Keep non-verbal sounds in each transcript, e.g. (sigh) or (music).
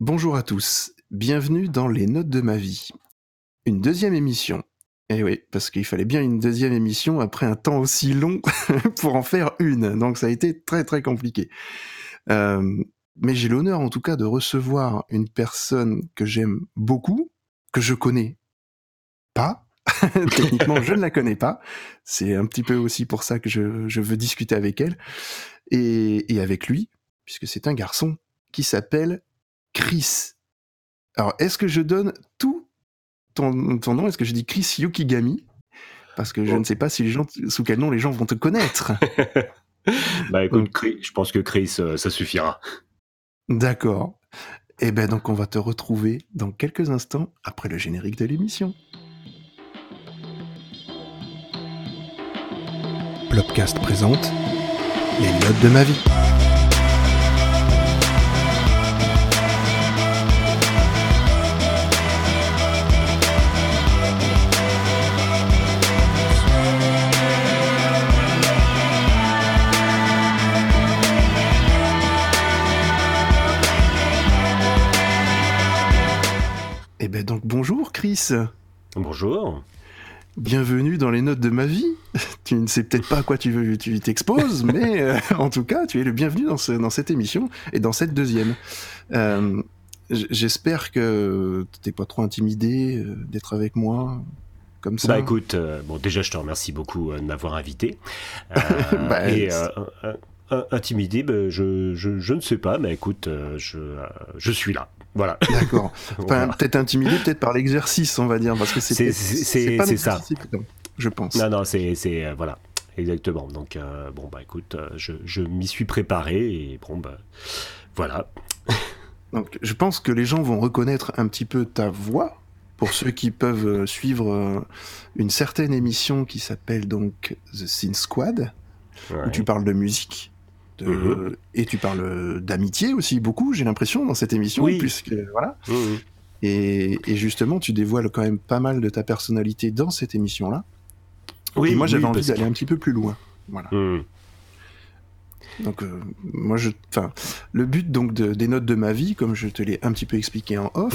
Bonjour à tous, bienvenue dans Les Notes de ma vie. Une deuxième émission. Eh oui, parce qu'il fallait bien une deuxième émission après un temps aussi long (laughs) pour en faire une, donc ça a été très très compliqué. Euh, mais j'ai l'honneur en tout cas de recevoir une personne que j'aime beaucoup, que je connais pas. (laughs) Techniquement, je ne la connais pas. C'est un petit peu aussi pour ça que je, veux discuter avec elle et, et avec lui, puisque c'est un garçon qui s'appelle Chris. Alors, est-ce que je donne tout ton, nom? Est-ce que je dis Chris Yukigami? Parce que je oh. ne sais pas si les gens, sous quel nom les gens vont te connaître. (laughs) bah écoute, je pense que Chris, euh, ça suffira. D'accord. Et eh ben donc on va te retrouver dans quelques instants après le générique de l'émission. Plopcast présente les notes de ma vie. Chris. Bonjour. Bienvenue dans les notes de ma vie. (laughs) Tu ne sais peut-être pas à quoi tu veux, tu t'exposes, (laughs) mais euh, en tout cas, tu es le bienvenu dans, dans cette émission et dans cette deuxième. Euh, j'espère que tu n'es pas trop intimidé euh, d'être avec moi comme ça. Bah écoute, bon déjà je te remercie beaucoup de m'avoir invité. (laughs) Bah, et intimidé, bah, je, je, je, ne sais pas, mais écoute, je, je suis là. Voilà. D'accord. (laughs) Peut-être intimidé, peut-être par l'exercice, on va dire, parce que c'est c'est ça. Je pense. Non, non, c'est euh, voilà, exactement. Donc euh, bon bah écoute, euh, je, je m'y suis préparé et bon bah voilà. (laughs) Donc je pense que les gens vont reconnaître un petit peu ta voix pour ceux qui peuvent suivre une certaine émission qui s'appelle donc The Sin Squad, où tu parles de musique. Mhm. Et tu parles d'amitié aussi beaucoup, j'ai l'impression, dans cette émission. Oui. Puisque, voilà. Mhm. Et, justement, tu dévoiles quand même pas mal de ta personnalité dans cette émission-là. Oui, et moi, j'avais envie d'aller un petit peu plus loin. Voilà. Mhm. Donc, euh, moi, je, enfin, le but donc des notes de ma vie, comme je te l'ai un petit peu expliqué en off,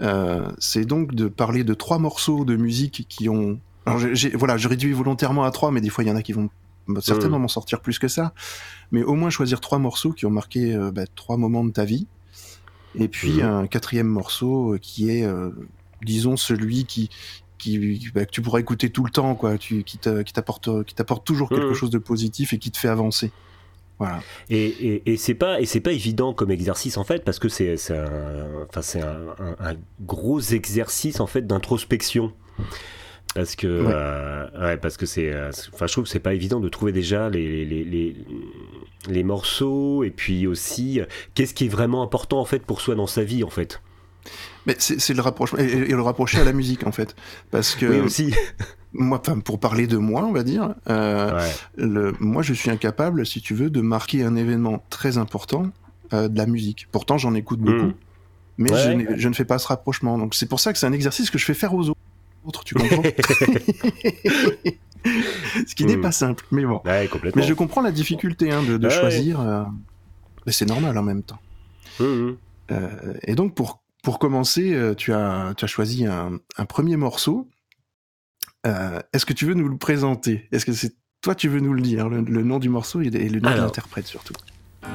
euh, c'est donc de parler de trois morceaux de musique qui ont. Alors, voilà, je réduis volontairement à trois, mais des fois, il y en a qui vont certainement m'en sortir plus que ça, mais au moins choisir trois morceaux qui ont marqué euh, bah, trois moments de ta vie, et puis un quatrième morceau euh, qui est, euh, disons, celui qui, qui bah, que tu pourras écouter tout le temps, quoi, tu, qui t'apporte, qui t'apporte toujours quelque chose de positif et qui te fait avancer. Voilà. Et, et, et c'est pas et c'est pas évident comme exercice en fait parce que c'est c'est un, enfin un, un, gros exercice en fait d'introspection parce que euh, ouais. parce que c'est euh, enfin je trouve que c'est pas évident de trouver déjà les les, les, les morceaux et puis aussi qu'est-ce qui est vraiment important en fait pour soi dans sa vie en fait. Mais c'est le rapprochement et, le rapprocher à la musique en fait. Parce que oui aussi. (laughs) moi pour parler de moi on va dire euh, le, moi je suis incapable si tu veux de marquer un événement très important de la musique. Pourtant j'en écoute beaucoup. Hmm. mais je, je, ne fais pas ce rapprochement. Donc c'est pour ça que c'est un exercice que je fais faire aux autres tu comprends (laughs) Ce qui n'est hmm. pas simple, mais bon. mais je comprends la difficulté hein, de, choisir. Euh, mais c'est normal en même temps. Hmm, hmm. Euh, et donc, pour, pour commencer, euh, tu as, tu as choisi un, premier morceau. Est-ce que tu veux nous le présenter? Est-ce que c'est toi tu veux nous le dire, le, nom du morceau et, le nom de l'interprète surtout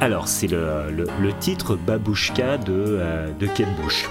Alors, c'est le, le, titre Babouchka de, de Kate Bush.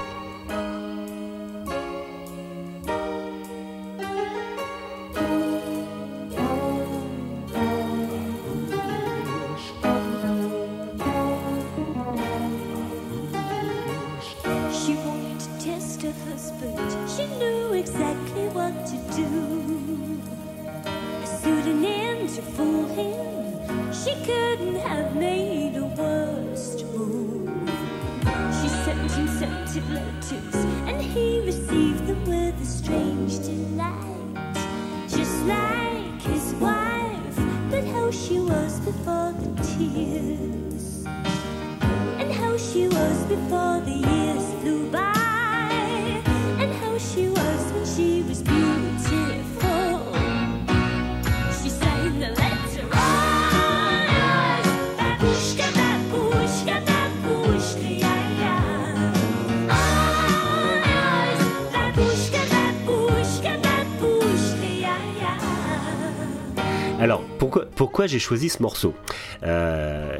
J'ai choisi ce morceau euh,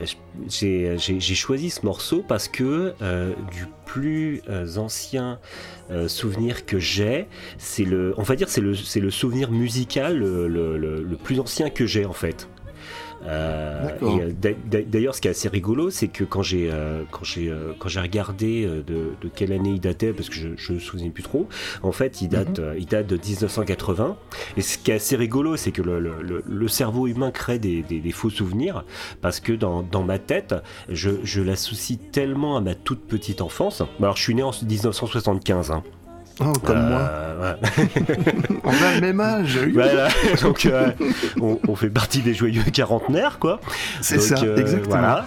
J'ai choisi ce morceau parce que euh, du plus euh, ancien souvenir que j'ai, c'est le, on va dire, c'est le, souvenir musical le plus ancien que j'ai en fait. Euh, euh, d'ailleurs, ce qui est assez rigolo, c'est que quand j'ai euh, quand j'ai quand j'ai regardé de, quelle année il datait, parce que je ne me souviens plus trop, en fait, il date mhm. il date de 1980. Et ce qui est assez rigolo, c'est que le, le, cerveau humain crée des, des, faux souvenirs, parce que dans, dans ma tête, je, je l'associe tellement à ma toute petite enfance. Alors, je suis né en 1975. Hein. Oh, comme euh, moi. (laughs) on a le même âge. Voilà. Donc, euh, on, fait partie des joyeux quarantenaires, quoi. C'est ça, euh, exactement. Voilà.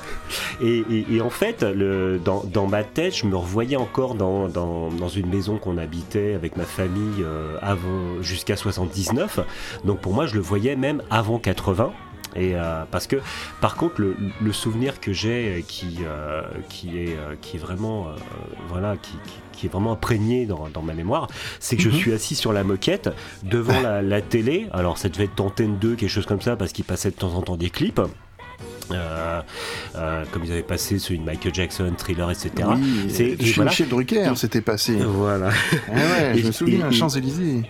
Et, et, en fait, le, dans, dans, ma tête, je me revoyais encore dans, dans, dans une maison qu'on habitait avec ma famille avant jusqu'à 79. Donc pour moi, je le voyais même avant 80. Et parce que, par contre, le, le souvenir que j'ai, qui, qui est, qui est vraiment, voilà, qui, qui est vraiment imprégné dans, ma mémoire, c'est que je mhm. suis assis sur la moquette devant la, télé. Alors ça devait être Antenne 2, quelque chose comme ça, parce qu'il passait de temps en temps des clips. Euh, euh, comme ils avaient passé celui de Michael Jackson, Thriller, etc. Oui, c'est chez voilà. Michel Drucker, c'était passé. (laughs) Voilà. Ah ouais, je me souviens, Champs-Élysées.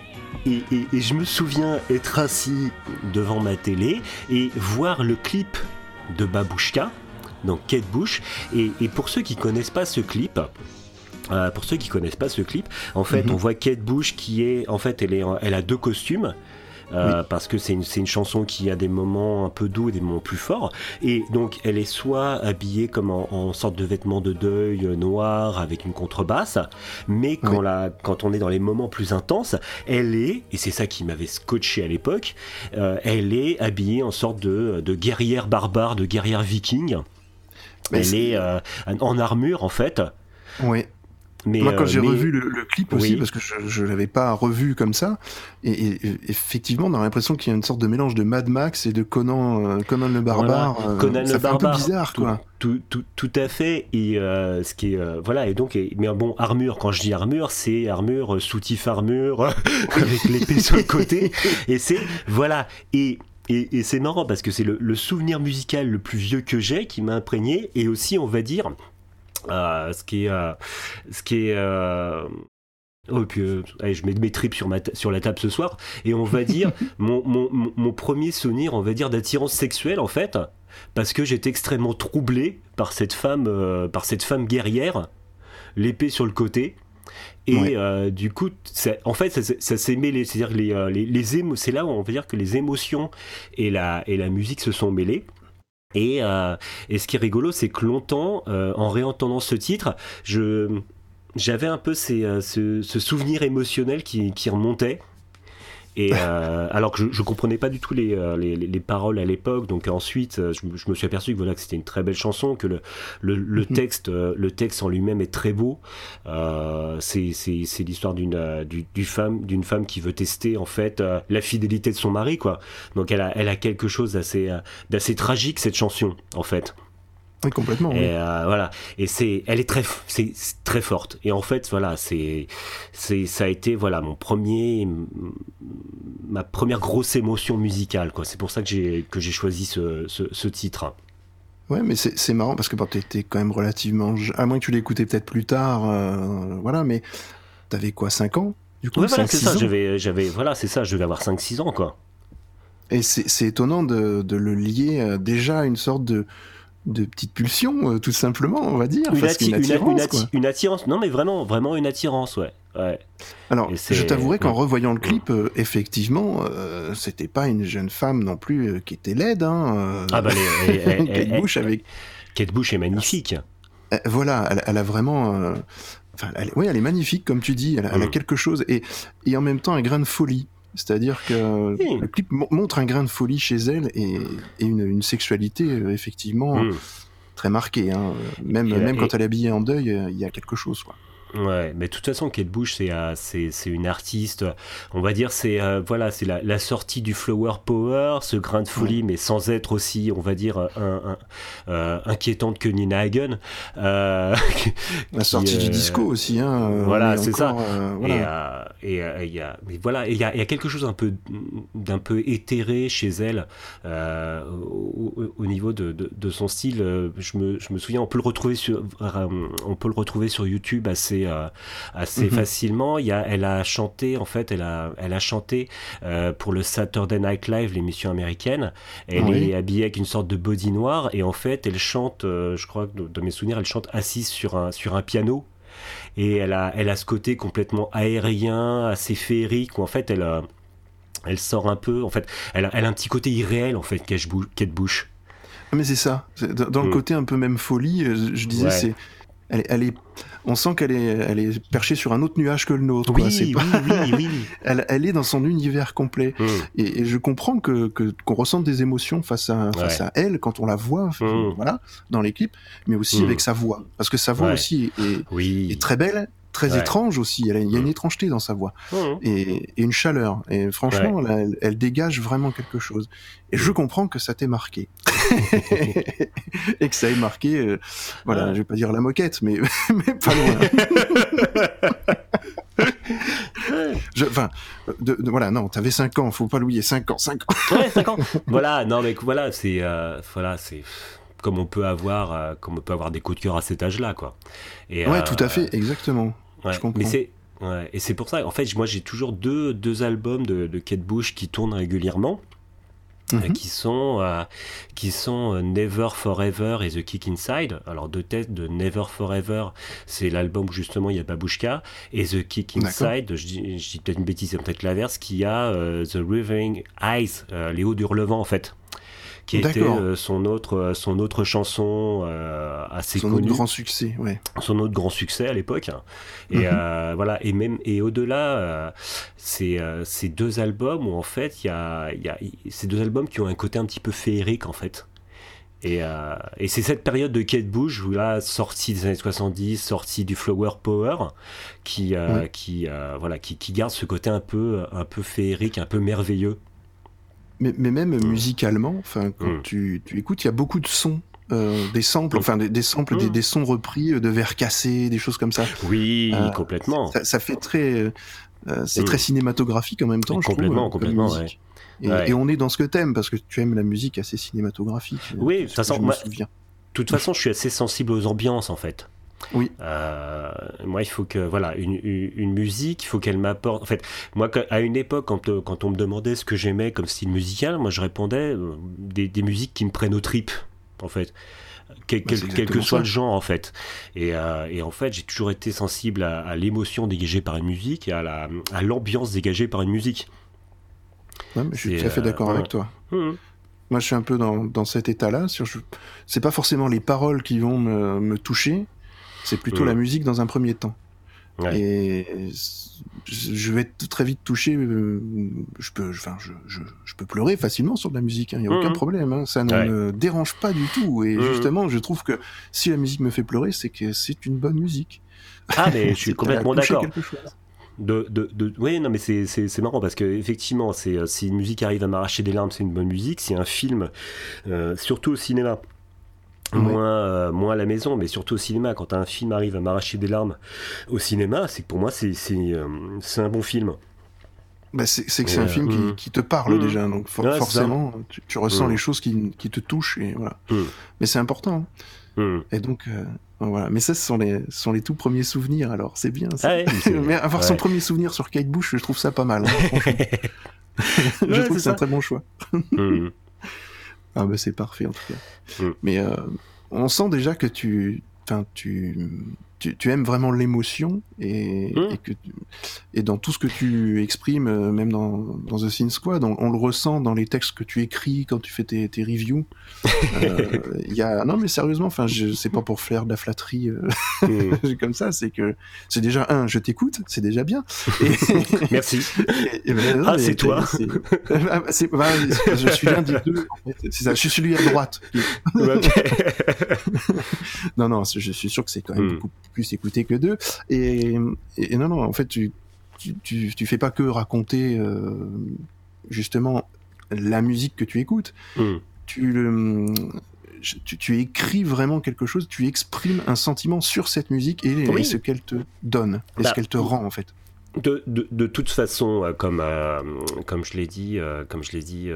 Et, et, je me souviens être assis devant ma télé et voir le clip de Babouchka, donc Kate Bush. Et, et pour ceux qui connaissent pas ce clip, euh, pour ceux qui connaissent pas ce clip, en fait, mhm. on voit Kate Bush qui est, en fait, elle, est, elle a deux costumes. Euh, parce que c'est une, une, chanson qui a des moments un peu doux et des moments plus forts. Et donc elle est soit habillée comme en, sorte de vêtements de deuil euh, noir avec une contrebasse, mais quand, la, quand on est dans les moments plus intenses, elle est, et c'est ça qui m'avait scotché à l'époque, elle est habillée en sorte de, de guerrière barbare, de guerrière viking. elle est, en armure en fait. Oui. Moi, quand euh, j'ai revu le, clip aussi, parce que je ne l'avais pas revu comme ça, et, effectivement, on a l'impression qu'il y a une sorte de mélange de Mad Max et de Conan, euh, Conan le barbare. Euh, Conan ça le fait barbare. un peu bizarre, quoi. Tout, tout, tout, à fait. Et ce qui est voilà. Et donc, mais bon, armure. Quand je dis armure, c'est armure, soutif armure, (laughs) avec l'épée sur le côté. Et c'est voilà. Et et, et c'est marrant parce que c'est le, le, souvenir musical le plus vieux que j'ai qui m'a imprégné et aussi on va dire ce qui est, euh, ce qui est euh, Oh, puis, allez, je mets mes tripes sur, ma sur la table ce soir, et on va (laughs) dire mon, mon, mon, premier souvenir, on va dire, d'attirance sexuelle en fait, parce que j'étais extrêmement troublé par cette femme, par cette femme guerrière, l'épée sur le côté. Et du coup, en fait, ça, s'est mêlé. C'est-à-dire les, les, les c'est là où on va dire que les émotions et la, et la musique se sont mêlées. Et, euh, et, ce qui est rigolo, c'est que longtemps, euh, en réentendant ce titre, je j'avais un peu euh, ce, ce, souvenir émotionnel qui, qui remontait. Et euh, alors que je, je comprenais pas du tout les, euh, les, les paroles à l'époque, donc ensuite je, je, me suis aperçu que voilà que c'était une très belle chanson, que le, le, le mhm. texte le texte en lui-même est très beau. Euh, c'est c'est l'histoire d'une du, femme d'une femme qui veut tester en fait la fidélité de son mari quoi. Donc elle a elle a quelque chose d'assez d'assez tragique cette chanson en fait. Oui, complètement. Et euh, voilà. Et c'est, elle est très, c'est très forte. Et en fait, voilà, c'est, c'est, ça a été, voilà, mon premier, ma première grosse émotion musicale, quoi. C'est pour ça que j'ai, que j'ai choisi ce, ce, titre. Ouais, mais c'est marrant parce que bon, t'étais quand même relativement, à moins que tu l'écoutais peut-être plus tard, euh, voilà, mais t'avais quoi, 5 ans du coup, ouais, voilà, c'est ça. J'avais, j'avais, voilà, c'est ça. Je devais avoir 5-6 ans, quoi. Et c'est étonnant de, de, le lier euh, déjà à une sorte de, de petites pulsions, euh, tout simplement, on va dire. Une, attirance, une, attirance, non mais vraiment, vraiment une attirance, ouais. ouais. Alors, je t'avouerai qu'en revoyant le clip, euh, effectivement, euh, c'était pas une jeune femme non plus qui était laide. Hein, ah bah, (laughs) Kate Bush avec. Kate Bush est magnifique. voilà, elle, a vraiment. Enfin, oui, elle est magnifique, comme tu dis. Elle, a mm. quelque chose et, et en même temps un grain de folie. C'est-à-dire que le clip montre un grain de folie chez elle et, une, sexualité euh, effectivement hmm. très marquée. Hein. Même, même quand elle est habillée en deuil, euh, il y a quelque chose. Quoi. Ouais, mais de toute façon, Kate Bush, c'est euh, c'est une artiste, on va dire, c'est euh, voilà, c'est la, la, sortie du flower power, ce grain de folie, mais sans être aussi, on va dire, un, un, euh, inquiétante que Nina Hagen. (laughs) la sortie du disco aussi, hein. Voilà, c'est ça. Voilà. Et il y a, mais voilà, il y a, y a, quelque chose un peu d'un peu éthéré chez elle au, au, niveau de, de, de, son style. Je me, je me souviens, on peut le retrouver sur, on peut le retrouver sur YouTube assez assez, mhm. facilement. Il y a, elle a chanté, en fait, elle a, elle a chanté euh, pour le Saturday Night Live, l'émission américaine. Elle est habillée avec une sorte de body noir et en fait, elle chante, euh, je crois, de, mes souvenirs, elle chante assise sur un, sur un piano. Et elle a, elle a ce côté complètement aérien, assez féerique, où en fait, elle, elle sort un peu, en fait, elle a, elle a un petit côté irréel, en fait, Kate Bush. Ah, mais c'est ça. Dans, le mm. côté un peu même folie, euh, je disais, c'est elle, est, on sent qu'elle est, elle est perchée sur un autre nuage que le nôtre. Oui, oui, oui, oui. (laughs) elle, elle, est dans son univers complet. Mm. Et, je comprends que qu'on ressente des émotions face à face à elle quand on la voit, mm. voilà, dans clips, mais aussi mm. avec sa voix, parce que sa voix aussi est, est très belle très étrange aussi. il y a une étrangeté dans sa voix mmh. et, une chaleur. Et franchement, elle, dégage vraiment quelque chose. Et je comprends que ça t'ait marqué (laughs) et que ça ait marqué. Euh, voilà, je vais pas dire la moquette, mais (laughs) mais pas loin. (laughs) enfin, voilà, non, t'avais 5 ans, faut pas l'oublier, 5 ans, 5 ans. ouais, 5 ans. Voilà, non, mais voilà, c'est, euh, voilà, c'est, comme on peut avoir, euh, comme on peut avoir des coups de cœur à cet âge-là, quoi. Et, ouais, tout à fait, exactement. Mais c'est et c'est pour ça, en fait, moi j'ai toujours deux, deux albums de, de Kate Bush qui tournent régulièrement. Euh, mhm. qui sont euh, qui sont euh, Never Forever et The Kick Inside. Alors deux têtes de Never Forever, c'est l'album où justement il y a Babushka et The Kick Inside, je dis, peut-être une bêtise, c'est peut-être l'inverse, qui a The Rivering Eyes, les hauts hurlevent en fait qui était euh, son autre euh, son autre chanson euh, assez son connue. Son autre grand succès, ouais. Son autre grand succès à l'époque. Et mhm. voilà, et même et au-delà, c'est ces deux albums où en fait il y a, y a ces deux albums qui ont un côté un petit peu féerique en fait. Et, et c'est cette période de Kate Bush, où là, sortie des années 70, sortie du Flower Power, qui, qui, voilà, qui, qui, garde ce côté un peu, un peu féerique, un peu merveilleux mais, même mm. musicalement, enfin, quand mm. tu, tu, écoutes, il y a beaucoup de sons. Euh, des samples, mm. enfin des, samples, des, sons repris euh, de verres cassés, des choses comme ça. Oui, euh, complètement. Ça, fait très, c'est très cinématographique en même temps. Complètement, je trouve, complètement. Et, et, on est dans ce que t'aimes parce que tu aimes la musique assez cinématographique. Oui, de toute façon, de toute façon, je suis assez sensible aux ambiances en fait. Oui. Euh, moi, il faut que voilà une, une, musique, il faut qu'elle m'apporte. En fait, moi, à une époque, quand, euh, quand on me demandait ce que j'aimais comme style musical, moi, je répondais euh, des, des musiques qui me prennent aux tripes, en fait. Quel, quel, que soit le genre en fait et, et en fait j'ai toujours été sensible à, l'émotion dégagée par une musique et à l'ambiance dégagée par une musique je suis tout à fait d'accord avec toi mmh. moi je suis un peu dans, dans cet état là c'est pas forcément les paroles qui vont me, me toucher c'est plutôt la musique dans un premier temps. Et je vais être très vite touché. Euh, je peux, enfin, je, je, peux pleurer facilement sur de la musique. Il hein, n'y a aucun problème. Hein, ça ne me dérange pas du tout. Et justement, je trouve que si la musique me fait pleurer, c'est que c'est une bonne musique. Ah, mais (laughs) je suis complètement d'accord. De, de, de, oui, non, mais c'est marrant parce que effectivement, euh, si une musique arrive à m'arracher des larmes, c'est une bonne musique. Si un film, euh, surtout au cinéma, moins, euh, moins à la maison, mais surtout au cinéma. Quand un film arrive à m'arracher des larmes au cinéma, c'est que pour moi, c'est euh, un bon film. Bah c'est que c'est un film qui, mm. qui, te parle mm. déjà, donc forcément, tu, ressens mm. les choses qui, qui, te touchent, et voilà. Mais c'est important. Hein. Et donc, euh, voilà. Mais ça, ce sont les, sont les tout premiers souvenirs, alors c'est bien. Ah (laughs) mais avoir son premier souvenir sur Kate Bush, je trouve ça pas mal. Hein, (laughs) (laughs) je trouve que c'est un très bon choix. Ah bah c'est parfait en tout cas. Mm. Mais euh, on sent déjà que tu, tu, tu, tu aimes vraiment l'émotion et, mm. et, que et dans tout ce que tu exprimes, euh, même dans, dans The Sin Squad, on, le ressent dans les textes que tu écris quand tu fais tes, tes reviews. (laughs) Euh, y a... Non, mais sérieusement, enfin, c'est pas pour faire de la flatterie euh, mm. (laughs) comme ça, c'est que c'est déjà un, je t'écoute, c'est déjà bien. (laughs) Merci. Ben, ah, c'est toi. Ah, bah, je suis l'un des deux. C'est ça, je suis celui à droite. non, non, je suis sûr que c'est quand même mm. beaucoup plus écouté que deux. Et, et non, non, en fait, tu tu, tu, fais pas que raconter euh, justement la musique que tu écoutes. Hmm. Tu, tu, écris vraiment quelque chose, tu exprimes un sentiment sur cette musique et, ce qu'elle te donne, et ce bah, qu'elle te rend en fait. De, de, de, toute façon, euh, comme, euh, comme je l'ai dit, euh, comme je l'ai dit,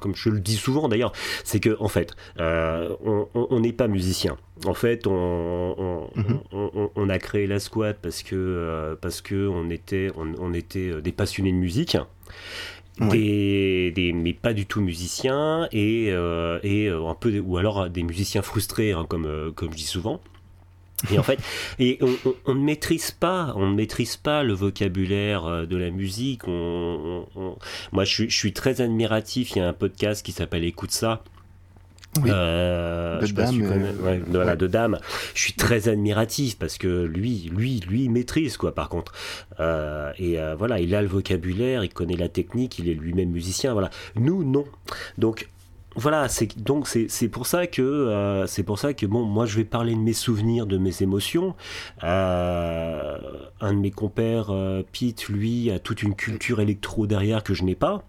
comme je le dis souvent d'ailleurs, c'est que en fait, on n'est pas musicien. En fait, on, mhm. on, on, a créé la squad parce que parce que on était on, était des passionnés de musique. Des, des, mais pas du tout musiciens et, et un peu ou alors des musiciens frustrés hein, comme comme je dis souvent et en fait, et on, ne maîtrise pas, on ne maîtrise pas le vocabulaire euh, de la musique. On, moi, je suis, je suis, très admiratif. Il y a un podcast qui s'appelle Écoute ça. Euh, de, dame, euh, voilà, de dame. Je suis très admiratif parce que lui, lui, lui, il maîtrise quoi. Par contre, et voilà, il a le vocabulaire, il connaît la technique, il est lui-même musicien. Voilà. Nous, non. Donc, voilà, c'est donc c'est pour ça que euh, c'est pour ça que bon, moi je vais parler de mes souvenirs, de mes émotions. Euh, un de mes compères, euh, Pete, lui, a toute une culture électro derrière que je n'ai pas.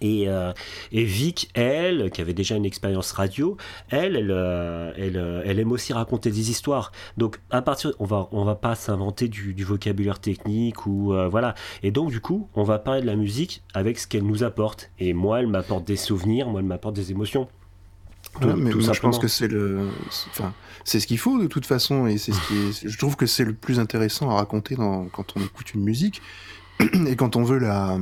Et, euh, et, Vic, elle, qui avait déjà une expérience radio, elle, elle, euh, elle, euh, elle, aime aussi raconter des histoires. Donc, à partir, on va, on va pas s'inventer du, du, vocabulaire technique ou voilà. Et donc, du coup, on va parler de la musique avec ce qu'elle nous apporte. Et moi, elle m'apporte des souvenirs, moi, elle m'apporte des émotions. Tout, mais moi, je pense que c'est le, enfin, c'est ce qu'il faut de toute façon, et c'est ce qui je trouve que c'est le plus intéressant à raconter dans, quand on écoute une musique (clears throat) et quand on veut la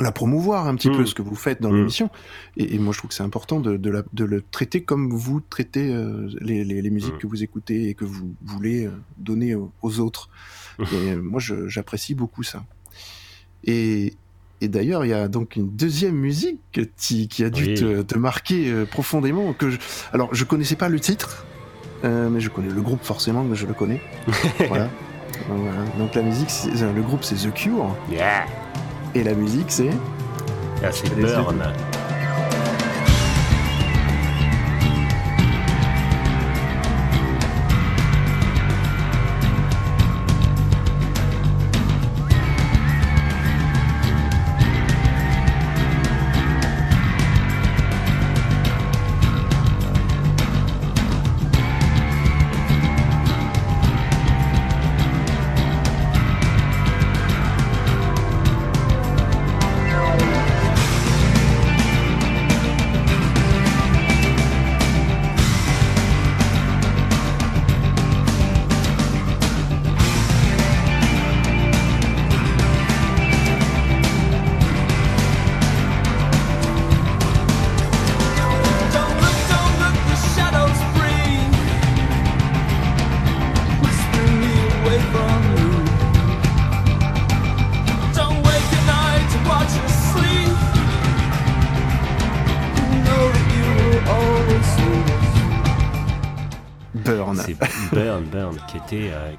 la promouvoir un petit peu mm. ce que vous faites dans mm. l'émission. Et, moi je trouve que c'est important de, de, le traiter comme vous traitez euh, les, les, musiques mm. que vous écoutez et que vous voulez euh, donner aux, autres. Et euh, moi j'apprécie beaucoup ça. Et, et d'ailleurs il y a donc une deuxième musique qui, qui a dû te, marquer profondément que je... alors je connaissais pas le titre mais je connais le groupe forcément je le connais. (laughs) Voilà. donc la musique le groupe c'est The Cure. Yeah et la musique, c'est Ah, c'est Burn.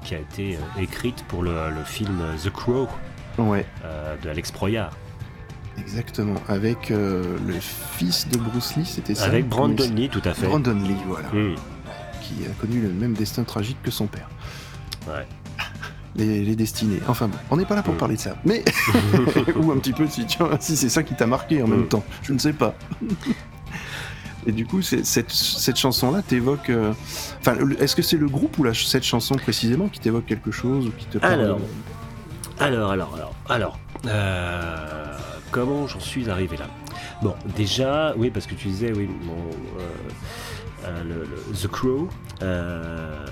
Qui a été euh, écrite pour le, film The Crow ouais. Euh, de Alex Proyard. Exactement, avec le fils de Bruce Lee, c'était ça Avec Brandon Lee, tout à fait. Brandon Lee, voilà. Qui a connu le même destin tragique que son père. Ouais. (laughs) Les, destinées. Enfin bon, on n'est pas là pour hmm. parler de ça. Mais. (laughs) (laughs) Ou un petit peu si, si c'est ça qui t'a marqué en même hmm. temps. Je ne sais pas. Et du coup, cette, chanson-là t'évoque. Euh, enfin, est-ce que c'est le groupe ou la, cette chanson précisément qui t'évoque quelque chose ou qui te alors, alors, alors, alors, alors, euh, comment j'en suis arrivé là? Bon, déjà, oui, parce que tu disais, oui, euh, le, The Crow,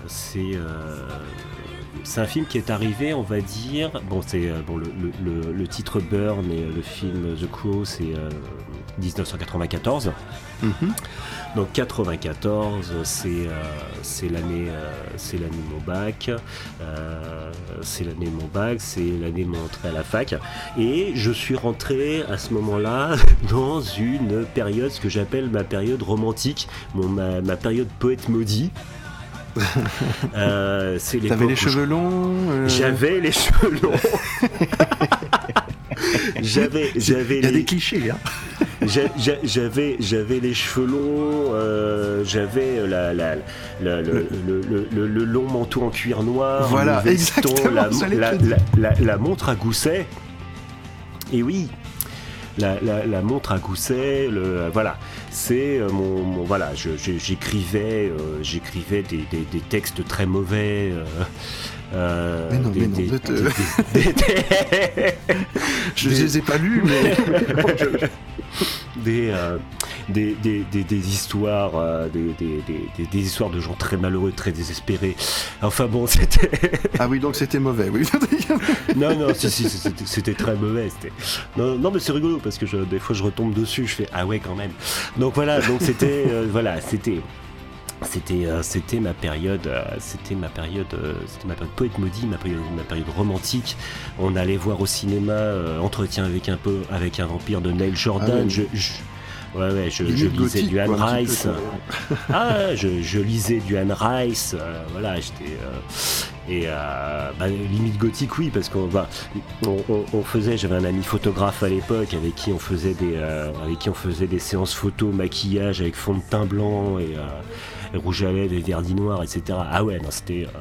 c'est c'est un film qui est arrivé, on va dire. Bon, c'est bon le, le, titre Burn et le film The Crow, c'est 1994. Donc 94, c'est euh, c'est l'année euh, c'est l'année de mon bac, euh, c'est l'année de mon bac, c'est l'année de mon entrée à la fac, et je suis rentré à ce moment-là (laughs) dans une période, ce que j'appelle ma période romantique, mon, ma, ma période poète maudit. (laughs) euh, T'avais les cheveux longs (laughs) J'avais les cheveux longs. j'avais, j'avais. Il y a des clichés, hein j'avais j'avais les cheveux longs, euh, j'avais la, la, la, le, le, le, long manteau en cuir noir, voilà, exactement, la, montre à gousset. Et oui, la, montre à gousset, le, voilà, c'est euh, mon, voilà, j'écrivais, euh, j'écrivais des, des, des, textes très mauvais. Euh, mais non, mais non, (laughs) je les ai pas lus, mais. (laughs) Euh, des, des, des, des, histoires, euh, des, des, histoires de gens très malheureux, très désespérés. Enfin bon, (laughs) c'était. ah oui, donc c'était mauvais, oui. non, non, si, si, c'était très mauvais. Non, non, mais c'est rigolo parce que je, des fois je retombe dessus, je fais ah ouais quand même. Donc voilà, donc c'était, voilà, c'était c'était euh, c'était ma période euh, c'était ma période euh, c'était ma période poète maudit ma période ma période romantique on allait voir au cinéma entretien avec un peu avec un vampire de Neil Jordan ah je, Ouais, ouais, je, lisais du Anne Rice. ah, je, je, lisais du Anne Rice. voilà, j'étais. et bah, limite gothique, oui, parce qu'on bah, on, faisait. J'avais un ami photographe à l'époque avec qui on faisait des, avec qui on faisait des séances photo, maquillage avec fond de teint blanc et rouge à lèvres et verdi noir, etc. Ah ouais, non, c'était euh,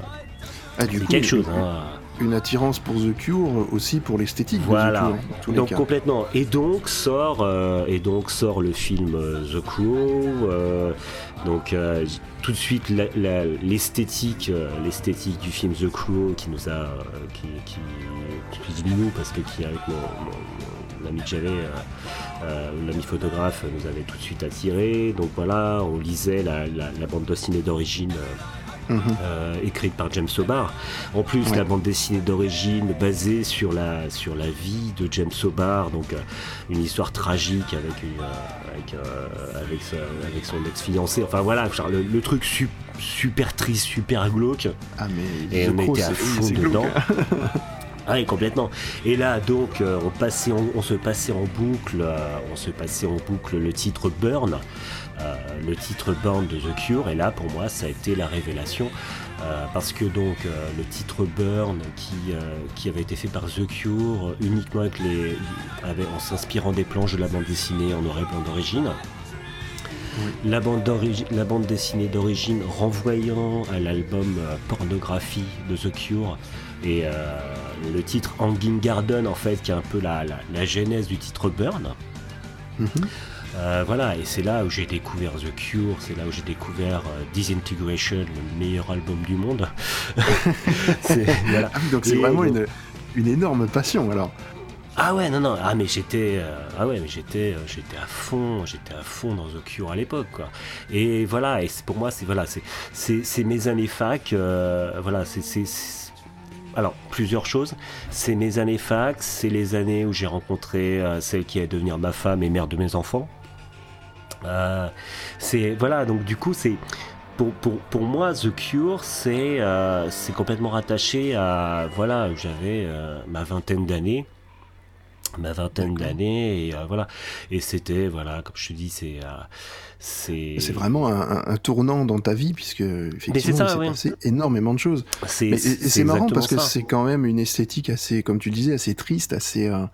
ah, quelque chose. Hein. Une attirance pour The Cure aussi pour l'esthétique. Voilà. donc complètement. Et donc sort euh, et donc sort le film euh, The Crow. donc tout de suite l'esthétique l'esthétique du film The Crow qui nous a qui, qui, qui, dit nous parce que qui avec mon l'ami que j'avais, euh, euh, l'ami photographe, nous avait tout de suite attiré. Donc voilà, on lisait la, bande dessinée d'origine. Euh, mhm. écrite par James Sobar. En plus, la bande dessinée d'origine basée sur la, sur la vie de James Sobar, donc une histoire tragique avec, avec, avec, son ex-fiancé. Enfin voilà, le, truc super triste, super glauque. Ah, mais et on était à fond dedans. (laughs) Ah complètement. Et là, donc, euh, on, passait, on, se passait en boucle, euh, on se passait en boucle le titre Burn, euh, le titre Burn de The Cure. Et là, pour moi, ça a été la révélation. parce que donc le titre Burn qui, qui avait été fait par The Cure uniquement avec les, en s'inspirant des planches de la bande dessinée en noir et blanc d'origine. La, bande la bande dessinée d'origine renvoyant à l'album Pornographie de The Cure et euh, le titre Hanging Garden, en fait, qui est un peu la, la, genèse du titre Burn. Mhm. Euh, voilà, et c'est là où j'ai découvert The Cure, c'est là où j'ai découvert euh, Disintegration, le meilleur album du monde. (laughs) voilà. (laughs) Donc c'est vraiment une, une, énorme passion alors. Ah ouais, non, non, ah mais j'étais, ah ouais, mais j'étais, j'étais à fond, j'étais à fond dans The Cure à l'époque, quoi. Et voilà, et pour moi, c'est voilà, c'est, c'est, mes années fac, voilà, c'est alors, plusieurs choses. C'est mes années fac, c'est les années où j'ai rencontré euh, celle qui allait devenir ma femme et mère de mes enfants. Euh, c'est voilà, donc du coup, c'est pour, pour, moi, The Cure, c'est euh, c'est complètement rattaché à voilà, j'avais ma vingtaine d'années ma vingtaine d'années et voilà et c'était voilà comme je te dis c'est c'est vraiment un, tournant dans ta vie puisque effectivement il s'est passé énormément de choses. Et c'est marrant parce que c'est quand même une esthétique assez, comme tu disais, assez triste, assez. Euh,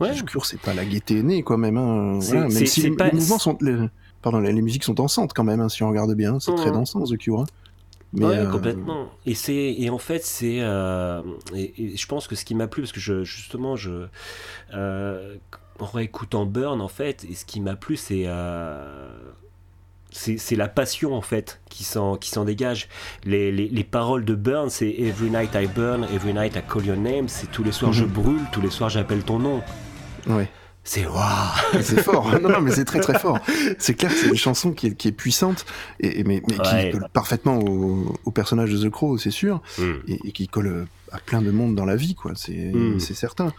ouais. Je c'est pas la gaieté née quoi même. Hein, même si les, mouvements sont, pardon, les, musiques sont dansantes quand même. Hein, si on regarde bien, c'est très mmh. dansant The Cure. Hein. Mais ouais, euh, complètement. Et c'est et en fait c'est euh, et, je pense que ce qui m'a plu parce que je justement je euh, en réécoutant Burn en fait et ce qui m'a plu c'est euh, c'est la passion en fait qui s'en dégage. Les, les, les, paroles de Burn, c'est Every night I burn, every night I call your name. C'est tous les soirs je mhm. brûle, tous les soirs j'appelle ton nom. Ouais. C'est waouh (laughs) C'est fort. non, non, mais c'est très très fort. C'est clair, c'est une chanson qui est, qui est puissante, et, mais, mais qui colle parfaitement au, au, personnage de The Crow, c'est sûr, mm. et, qui colle à plein de monde dans la vie, quoi. C'est mm. certain.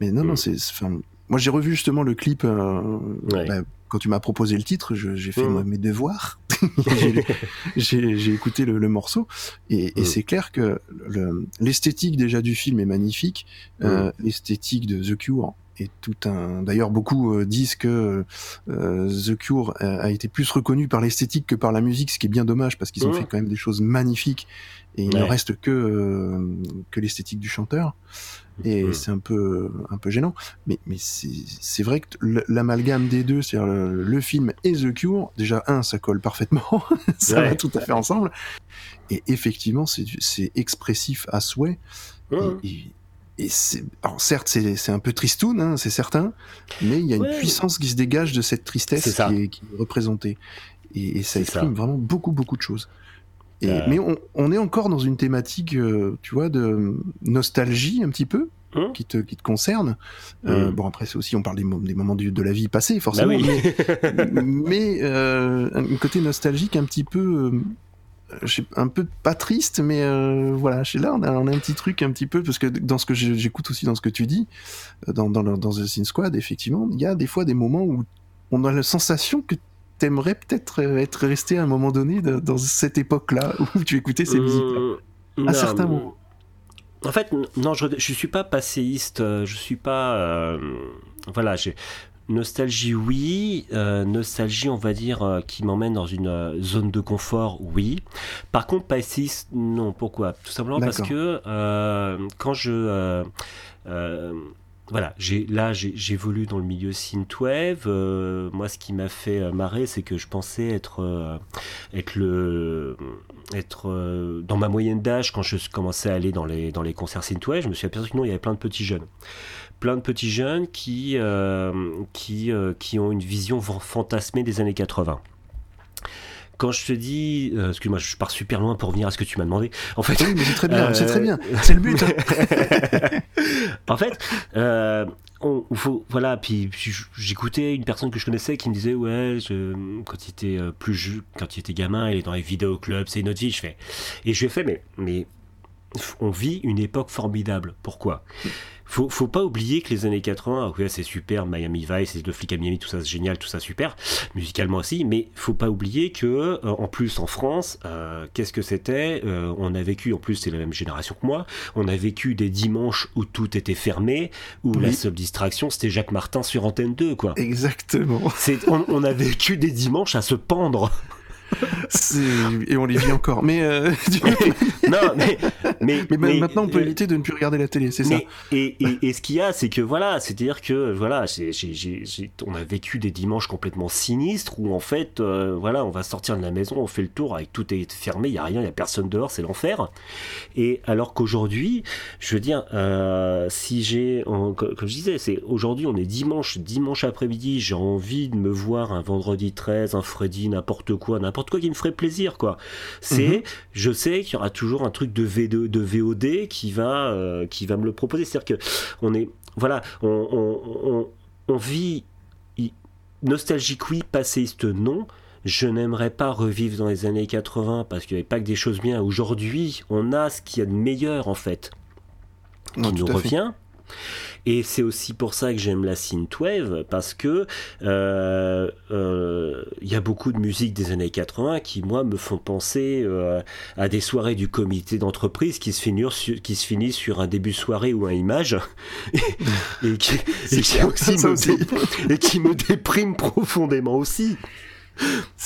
Mais non, non, mm. c'est. Moi, j'ai revu justement le clip euh, bah, quand tu m'as proposé le titre, j'ai fait mmh. mes devoirs. (laughs) j'ai écouté le, morceau et, mmh. c'est clair que l'esthétique déjà du film est magnifique. Euh, mmh. l'esthétique de The Cure est tout un. D'ailleurs, beaucoup euh, disent que euh, The Cure a, été plus reconnu par l'esthétique que par la musique, ce qui est bien dommage parce qu'ils ont fait quand même des choses magnifiques et il ne reste que que l'esthétique du chanteur et mm. c'est un peu un peu gênant. Mais mais c'est vrai que l'amalgame des deux c'est-à-dire le, film et The Cure déjà un ça colle parfaitement. (laughs) Ça va tout à fait ensemble. Et effectivement c'est expressif à souhait. Et, et, c'est alors certes c'est un peu tristoun hein, c'est certain mais il y a une puissance qui se dégage de cette tristesse qui est, qui est, représentée. Et, ça. exprime vraiment beaucoup beaucoup de choses euh. Mais on, est encore dans une thématique, euh, tu vois, de nostalgie un petit peu. Hein qui te, qui te concerne. Euh, mmh. bon, après, c'est aussi, on parle des, des moments de la vie passée, forcément. Bah mais, (laughs) un côté nostalgique un petit peu, un peu pas triste, mais voilà, chez là, on a, on a, un petit truc un petit peu, parce que dans ce que j'écoute aussi dans ce que tu dis, dans, dans, dans The Sin Squad, effectivement, il y a des fois des moments où on a la sensation que t'aimerais peut-être euh, être resté à un moment donné dans cette époque-là (laughs) où tu écoutais ces musiques-là À certains moments. En fait, non, je, je suis pas passéiste, euh, je suis pas. Euh, voilà, j'ai. Nostalgie, oui. nostalgie, on va dire, qui m'emmène dans une zone de confort, oui. Par contre, passéiste, non. Pourquoi? Tout simplement parce que quand je voilà, j'ai là j'évolue dans le milieu synthwave. Euh, moi, ce qui m'a fait euh, marrer, c'est que je pensais être euh, être le être dans ma moyenne d'âge quand je commençais à aller dans les dans les concerts synthwave. Je me suis aperçu que non, il y avait plein de petits jeunes, plein de petits jeunes qui qui qui ont une vision fantasmée des années 80 quand je te dis, euh, excuse-moi, je pars super loin pour revenir à ce que tu m'as demandé. En fait, oui, mais c'est très bien, c'est très bien, euh, c'est le but. (laughs) en fait, euh, on, faut, voilà, puis j'écoutais une personne que je connaissais qui me disait, ouais, je, quand il était euh, plus quand il était gamin, il est dans les vidéoclubs, c'est une autre vie. Je fais, et je lui ai fait, mais, mais on vit une époque formidable. Pourquoi? Faut, faut pas oublier que les années 80, ouais, c'est super, Miami Vice, de flics à Miami, tout ça c'est génial, tout ça super, musicalement aussi, mais faut pas oublier que, euh, en plus en France, euh, qu'est-ce que c'était? Euh, On a vécu, en plus c'est la même génération que moi, on a vécu des dimanches où tout était fermé, où la seule distraction c'était Jacques Martin sur Antenne 2, quoi. Exactement. On, on a vécu des dimanches à se pendre. Et on les vit encore. Mais, euh, (laughs) (laughs) non, mais, mais, maintenant on peut éviter de ne plus regarder la télé, c'est ça. Et, et, ce qu'il y a, c'est que voilà, c'est-à-dire que voilà, on a vécu des dimanches complètement sinistres où en fait, euh, voilà, on va sortir de la maison, on fait le tour, avec tout est fermé, il y a rien, il y a personne dehors, c'est l'enfer. Et alors qu'aujourd'hui, je veux dire, euh, si j'ai, comme je disais, c'est aujourd'hui, on est dimanche, dimanche après-midi, j'ai envie de me voir un vendredi 13, un Freddy, n'importe quoi, n'importe quoi qui me ferait plaisir, quoi. C'est, mhm. je sais qu'il y aura toujours un truc de, v de VOD qui va, euh, qui va me le proposer. C'est-à-dire que on est, voilà, on, vit nostalgique oui, passéiste non. Je n'aimerais pas revivre dans les années 80 parce qu'il n'y avait pas que des choses bien. Aujourd'hui, on a ce qu'il y a de meilleur en fait qui nous revient. Et c'est aussi pour ça que j'aime la synthwave, parce que euh, euh, il y a beaucoup de musique des années 80 qui, moi, me font penser euh, à des soirées du comité d'entreprise qui, se finissent sur, qui se finissent sur un début de soirée ou un image, (laughs) et, qui, me, et qui me déprime profondément aussi.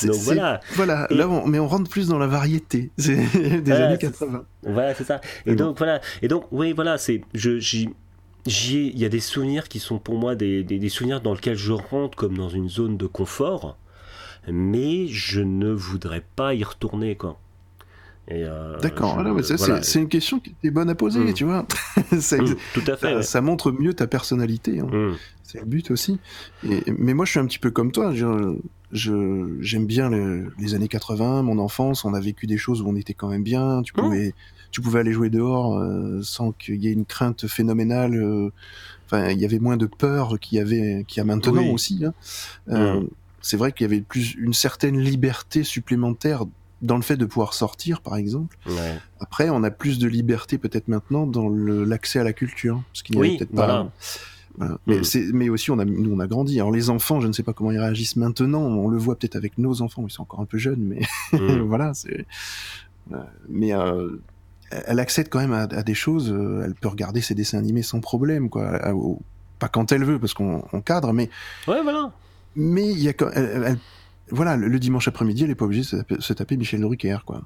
Donc voilà. Voilà, là, mais on rentre plus dans la variété (laughs) des années 80. Voilà, c'est ça. Et donc, voilà. Et donc, oui, voilà, c'est, je, il y a des souvenirs qui sont pour moi des, des, souvenirs dans lesquels je rentre comme dans une zone de confort, mais je ne voudrais pas y retourner, quoi. Euh, D'accord, c'est une question qui est bonne à poser, mm. tu vois. (laughs) Mm, tout à fait. Ça, montre mieux ta personnalité. Hein. Mm. C'est le but aussi. Et, mais moi, je suis un petit peu comme toi. J'aime bien les années 80, mon enfance. On a vécu des choses où on était quand même bien. Tu pouvais tu pouvais aller jouer dehors euh, sans qu'il y ait une crainte phénoménale. Euh, enfin, il y avait moins de peur qu'il y avait, qu'il y a maintenant aussi. Hein. Euh, c'est vrai qu'il y avait plus une certaine liberté supplémentaire dans le fait de pouvoir sortir, par exemple. Après, on a plus de liberté peut-être maintenant dans l'accès à la culture, ce qu'il n'y avait peut-être pas. Mais, mm. c'est, mais aussi, on a, nous, on a grandi. Alors, les enfants, je ne sais pas comment ils réagissent maintenant. On le voit peut-être avec nos enfants, ils sont encore un peu jeunes, mais mm. (laughs) voilà. C'est... Euh, mais euh, elle accède quand même à, des choses. Euh, elle peut regarder ses dessins animés sans problème, quoi. pas quand elle veut, parce qu'on cadre, mais. Ouais, voilà. Mais il y a, elle, voilà, le, dimanche après-midi, elle n'est pas obligée de se taper, Michel Drucker, quoi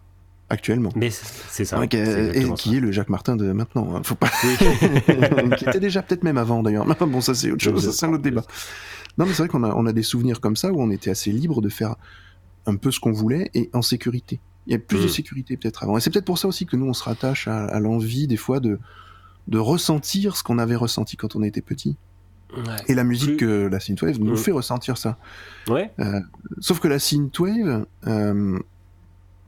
actuellement. Mais c'est ça. et qui est le Jacques Martin de maintenant. Hein, faut pas. (laughs) (laughs) qui était déjà peut-être même avant d'ailleurs. (laughs) Bon, ça c'est autre chose, c'est un autre débat. Non, mais c'est vrai qu'on a, on a des souvenirs comme ça où on était assez libre de faire un peu ce qu'on voulait et en sécurité. Il y a plus de mm. sécurité peut-être avant. Et c'est peut-être pour ça aussi que nous on se rattache à, l'envie des fois de, de ressentir ce qu'on avait ressenti quand on était petit. Et la musique, la synthwave, nous mm. fait ressentir ça. Ouais. Euh, sauf que la synthwave, euh,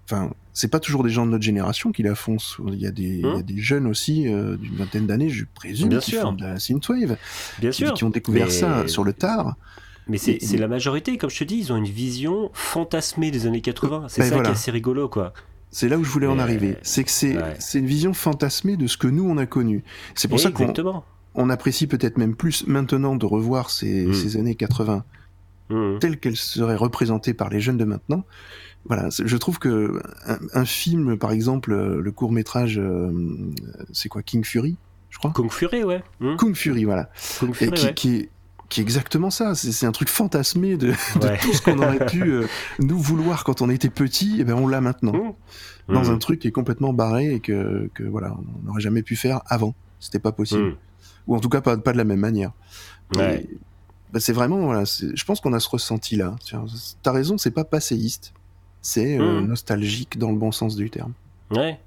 enfin, c'est pas toujours des gens de notre génération qui la font. Il y a des, il y a des jeunes aussi euh, d'une vingtaine d'années, je présume, Bien qui sûr. font de la synthwave, Bien sûr. qui ont découvert ça sur le tard. Mais c'est la majorité, comme je te dis, ils ont une vision fantasmée des années 80. C'est ben ça qui est assez rigolo, quoi. C'est là où je voulais en arriver. C'est que c'est une vision fantasmée de ce que nous on a connu. C'est pour ça qu'on on apprécie peut-être même plus maintenant de revoir ces, hmm. ces années 80 hmm. telles qu'elles seraient représentées par les jeunes de maintenant voilà, je trouve que un, film, par exemple, euh, le court métrage, euh, c'est quoi, King Fury, je crois? Kung Fury, ouais. Hmm. Kung Fury, voilà. Kung Fury, qui, est, exactement ça. C'est un truc fantasmé de, de tout ce qu'on aurait pu euh, nous vouloir quand on était petit. Et ben on l'a maintenant hmm. dans hmm. un truc qui est complètement barré et que, que voilà, on n'aurait jamais pu faire avant. C'était pas possible, ou en tout cas pas, pas de la même manière. Ouais. Ben, c'est vraiment voilà. Je pense qu'on a ce ressenti là. T'as raison, c'est pas passéiste c'est euh, mmh. nostalgique dans le bon sens du terme. Ouais.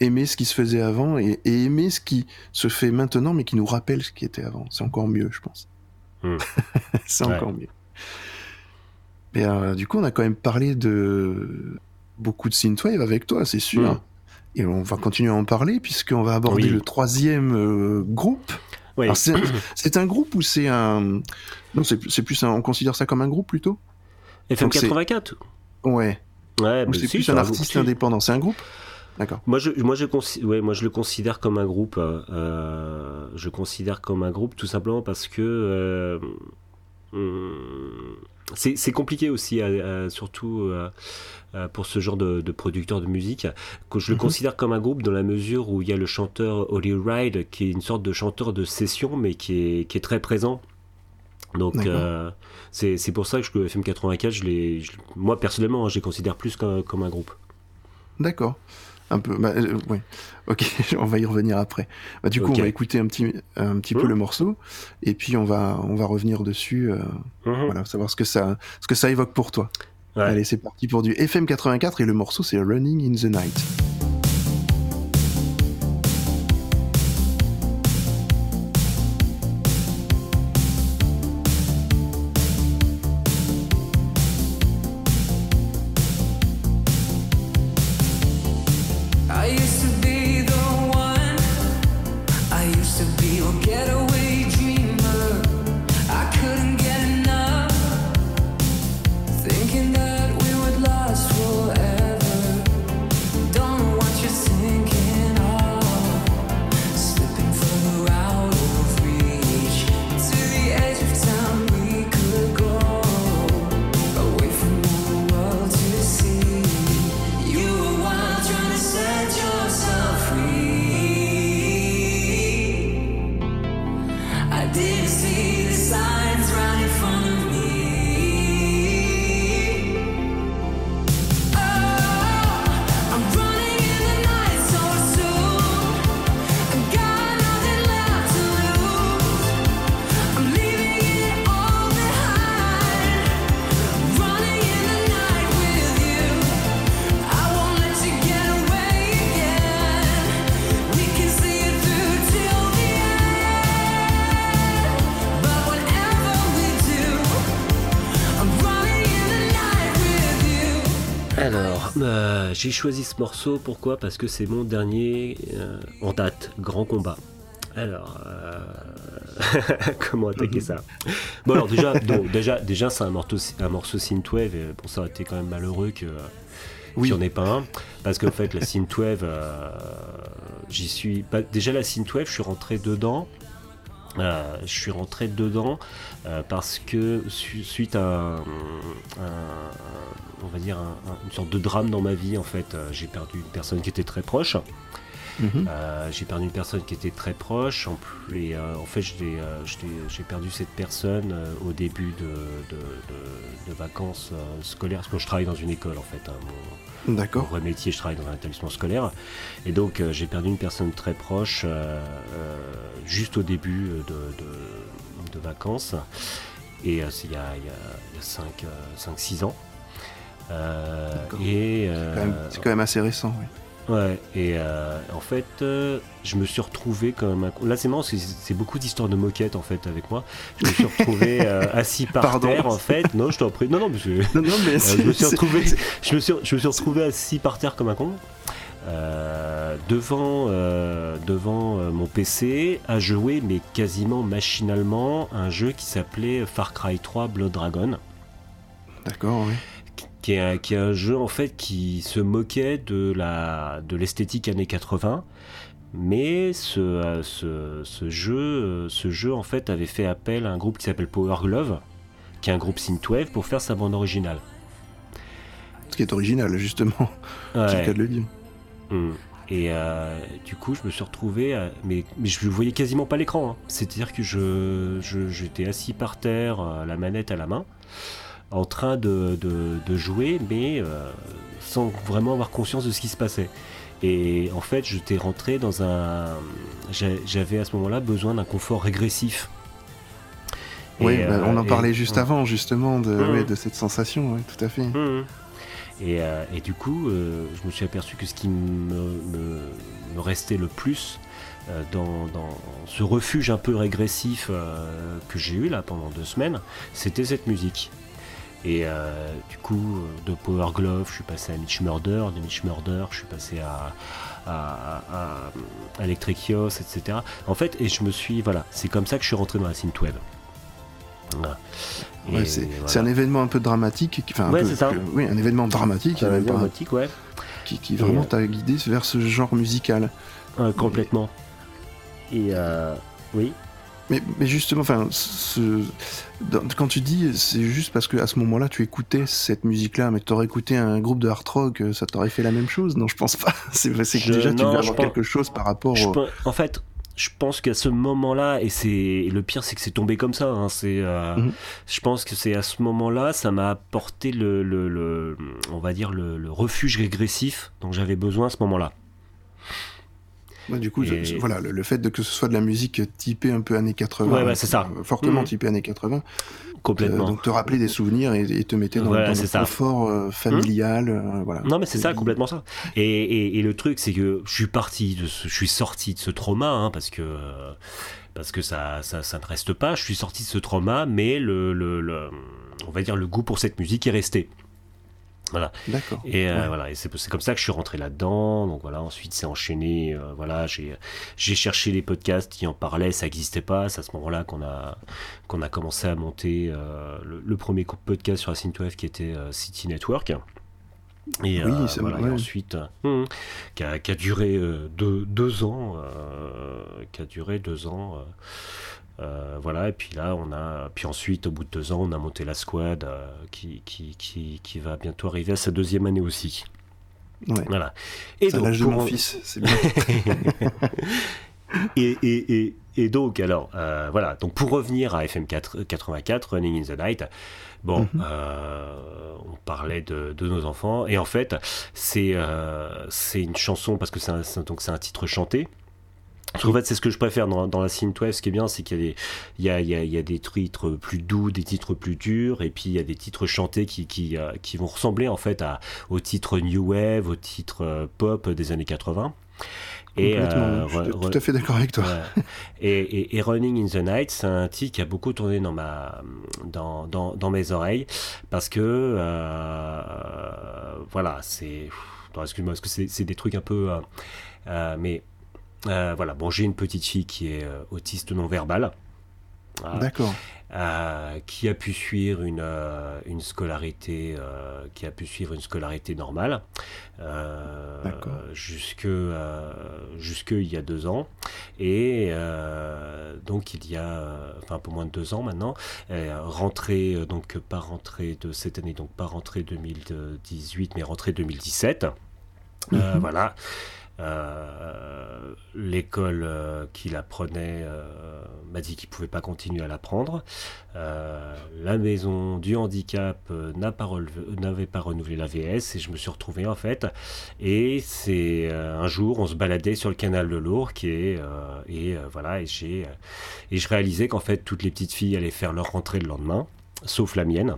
Aimer ce qui se faisait avant et, aimer ce qui se fait maintenant, mais qui nous rappelle ce qui était avant. C'est encore mieux, je pense. Mmh. (laughs) c'est encore mieux. Mais euh, du coup, on a quand même parlé de beaucoup de synthwave avec toi, c'est sûr. Mmh. Et on va continuer à en parler puisqu'on va aborder le troisième euh, groupe. Oui. C'est un groupe ou c'est un non c'est plus un... on considère ça comme un groupe plutôt? FM 84. Ouais. Ouais, c'est plus un artiste indépendant. C'est un groupe? D'accord. Moi je, moi, je ouais, moi, je le considère comme un groupe. Euh, je considère comme un groupe tout simplement parce que euh, hum, c'est compliqué aussi, surtout euh, pour ce genre de, producteur de musique, que je le mhm. considère comme un groupe dans la mesure où il y a le chanteur Holly Ride, qui est une sorte de chanteur de session, mais qui est, qui est très présent. Donc c'est pour ça que je, FM 84, je les, moi personnellement, hein, je les considère plus comme, comme un groupe. D'accord. Un peu. Bah, euh, ouais. Ok, (laughs) on va y revenir après. Bah, du coup, on va écouter un petit, un petit peu mmh. le morceau, et puis on va, on va revenir dessus, euh, mmh. voilà, savoir ce que ça, ce que ça évoque pour toi. Allez, c'est parti pour du FM 84 et le morceau c'est Running in the Night. Choisi ce morceau, pourquoi? Parce que c'est mon dernier euh, en date, Grand Combat. Alors, euh, (laughs) comment attaquer ça? Bon alors déjà, (laughs) déjà, déjà c'est un morceau, un morceau synthwave. Et bon, ça aurait été quand même malheureux que oui. n'y en ait pas un, parce qu'en fait la synthwave, euh, j'y suis. déjà la synthwave, je suis rentré dedans je suis rentré dedans parce que suite à, on va dire une sorte de drame dans ma vie en fait, j'ai perdu une personne qui était très proche. Mhm. Euh, j'ai perdu une personne qui était très proche. En, plus, et, euh, en fait, euh, j'ai perdu cette personne au début de, de, vacances scolaires. Parce que je travaille dans une école, en fait. Hein, D'accord. Mon vrai métier, je travaille dans un établissement scolaire. Et donc, j'ai perdu une personne très proche juste au début de, vacances. Et c'est il y a, 5-6 ans. Et c'est quand, même assez récent, oui. Ouais, et euh, en fait, euh, je me suis retrouvé comme un. Là, c'est marrant, c'est beaucoup d'histoires de moquettes en fait avec moi. Je me suis retrouvé euh, (laughs) assis par terre en fait. Non, je t'en prie. Non, non, mais, je... non, non, mais (laughs) je me suis retrouvé. Je me suis, je me suis retrouvé assis par terre comme un con. devant devant mon PC à jouer mais quasiment machinalement un jeu qui s'appelait Far Cry 3 Blood Dragon. D'accord, oui qui est, un, jeu en fait qui se moquait de la de l'esthétique années 80 mais ce, ce, jeu ce jeu en fait avait fait appel à un groupe qui s'appelle Power Glove qui est un groupe synthwave pour faire sa bande originale ce qui est original justement (laughs) c'est le cas de le dire hmm. et euh, du coup, je me suis retrouvé, mais, mais je ne voyais quasiment pas l'écran. Hein. C'est-à-dire que je, j'étais assis par terre, euh, la manette à la main en train de, jouer, mais euh, sans vraiment avoir conscience de ce qui se passait. Et en fait, j'étais rentré dans un. J'avais à ce moment-là besoin d'un confort régressif. Oui, bah, on en euh, parlait juste avant, justement, de, mmh. de cette sensation, oui, tout à fait. Mmh. Et, euh, et, du coup, je me suis aperçu que ce qui me, me, restait le plus dans, dans, ce refuge un peu régressif que j'ai eu là pendant deux semaines, c'était cette musique. Et euh, du coup, de Power Glove, je suis passé à Mitch Murder, de Mitch Murder, je suis passé à, à, à, Electric etc. En fait, et je me suis, voilà, c'est comme ça que je suis rentré dans la synthwave. Ouais, c'est un événement un peu dramatique, enfin, ouais, c'est ça. oui, un événement dramatique, un dramatique, ouais. qui, qui vraiment euh, t'a guidé vers ce genre musical. complètement. Et euh, oui. Mais, justement, enfin, quand tu dis, c'est juste parce qu'à ce moment-là, tu écoutais cette musique-là, mais tu aurais écouté un groupe de hard rock, euh, ça t'aurait fait la même chose? Non, je pense pas. (laughs) c'est que déjà, tu devais avoir quelque chose par rapport. En fait, je pense qu'à ce moment-là, et c'est le pire, c'est que c'est tombé comme ça. Hein, c'est, euh, mhm. je pense que c'est à ce moment-là, ça m'a apporté le, le, on va dire le refuge régressif dont j'avais besoin à ce moment-là du coup, voilà, le, fait de que ce soit de la musique typée un peu années 80, c'est ça. Euh, fortement mmh. typée années 80, complètement. donc te rappeler des souvenirs et, te mettre dans, le confort euh, familial, mmh. euh, voilà. Non, mais c'est ça, complètement ça. Et, le truc, c'est que je suis parti, de je suis sorti de ce trauma, hein, parce que parce que ça, ça, ça, ne reste pas. Je suis sorti de ce trauma, mais le, le, on va dire le goût pour cette musique est resté. Voilà. D'accord. Et euh, voilà, et c'est comme ça que je suis rentré là-dedans. Donc voilà, ensuite c'est enchaîné. Euh, voilà, j'ai j'ai cherché les podcasts qui en parlaient, ça n'existait pas. C'est à ce moment-là qu'on a qu'on a commencé à monter euh, le, premier podcast sur la Synthwave qui était City Network. Et, oui, voilà, et ensuite, qui, a, qui, a, duré deux, deux ans, qui a duré deux ans. Euh, voilà, et puis là, on a. Puis ensuite, au bout de deux ans, on a monté la squad euh, qui, qui, qui, qui, va bientôt arriver à sa deuxième année aussi. Voilà. Et donc, l'âge de mon fils, c'est bien. (laughs) et, et, et, et, donc, alors, euh, voilà. Donc, pour revenir à FM4, 84, Running in the Night, bon, mhm. on parlait de, de, nos enfants, et en fait, c'est c'est une chanson, parce que c'est un, un titre chanté. En fait, c'est ce que je préfère dans, dans la synthwave. Ce qui est bien, c'est qu'il y a des, y y y a titres plus doux, des titres plus durs, et puis il y a des titres chantés qui, qui, euh, qui vont ressembler en fait à, aux titres new wave, aux titres euh, pop des années 80. Et, euh, je suis tout à fait d'accord avec toi. et, et, Running in the Night, c'est un titre qui a beaucoup tourné dans, ma, dans, dans, dans mes oreilles parce que, euh, voilà, c'est. Excuse-moi, parce que c'est des trucs un peu. Euh, mais voilà, bon, j'ai une petite fille qui est euh, autiste non verbal. D'accord. Euh, qui a pu suivre une, euh, une scolarité euh, qui a pu suivre une scolarité normale jusque jusque il y a deux ans et donc il y a enfin un peu moins de deux ans maintenant rentrée donc pas rentrée de cette année donc pas rentrée 2018 mais rentrée 2017 mhm. voilà euh, l'école euh, qu'il apprenait euh, m'a dit qu'il pouvait pas continuer à l'apprendre. la maison du handicap n'avait pas, renouvelé la VS et je me suis retrouvé en fait. Et c'est un jour, on se baladait sur le canal de Lourdes qui est et voilà et j'ai et je réalisais qu'en fait toutes les petites filles allaient faire leur rentrée le lendemain, sauf la mienne.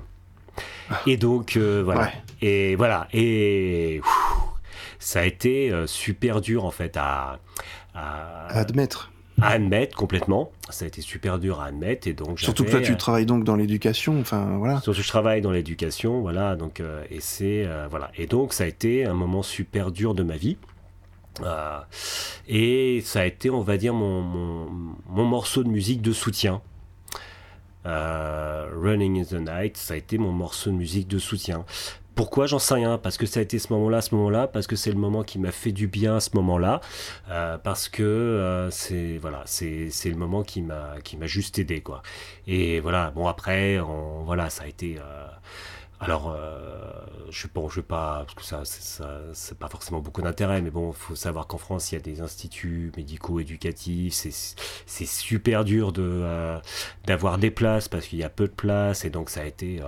Ah. Et donc voilà. Et voilà et ça a été euh, super dur en fait à, admettre. À admettre complètement. Ça a été super dur à admettre et donc surtout que toi tu travailles donc dans l'éducation, enfin voilà. Surtout que je travaille dans l'éducation, voilà donc euh, et c'est euh, voilà et donc ça a été un moment super dur de ma vie. et ça a été, on va dire, mon, mon, morceau de musique de soutien. Running in the Night, ça a été mon morceau de musique de soutien. Pourquoi J'en sais rien. Parce que ça a été ce moment-là, ce moment-là, parce que c'est le moment qui m'a fait du bien à ce moment-là, euh, parce que euh, c'est voilà, c'est le moment qui m'a qui m'a juste aidé quoi. Et voilà. Bon après, voilà, ça a été. Euh, alors, je sais pas, je vais pas, parce que ça, c'est pas forcément beaucoup d'intérêt, mais bon, faut savoir qu'en France, il y a des instituts médicaux éducatifs, c'est super dur de d'avoir des places parce qu'il y a peu de places, et donc ça a été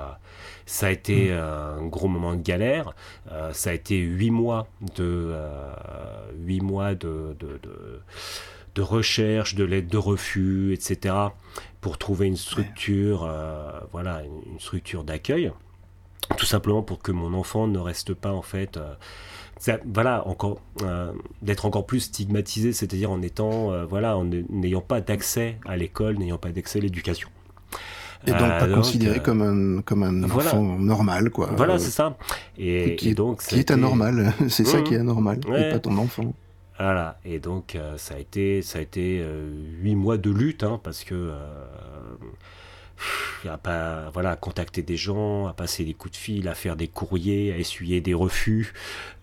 ça a été mm. un gros moment de galère. Euh, ça a été huit mois de, euh, huit mois de, de, recherche, de l'aide de refus, etc. pour trouver une structure, euh, voilà, une, structure d'accueil. Tout simplement pour que mon enfant ne reste pas en fait voilà encore d'être encore plus stigmatisé c'est-à-dire en étant voilà en n'ayant pas d'accès à l'école n'ayant pas d'accès à l'éducation et donc pas euh, considéré euh, comme un, comme un enfant normal, quoi. Voilà, euh, c'est ça. Et, qui, donc, (laughs) qui est anormal, c'est ça qui est mmh. anormal, et pas ton enfant. Voilà, et donc ça a été, ça a été huit mois de lutte, hein, parce que a pas, voilà, à contacter des gens, à passer des coups de fil, à faire des courriers, à essuyer des refus.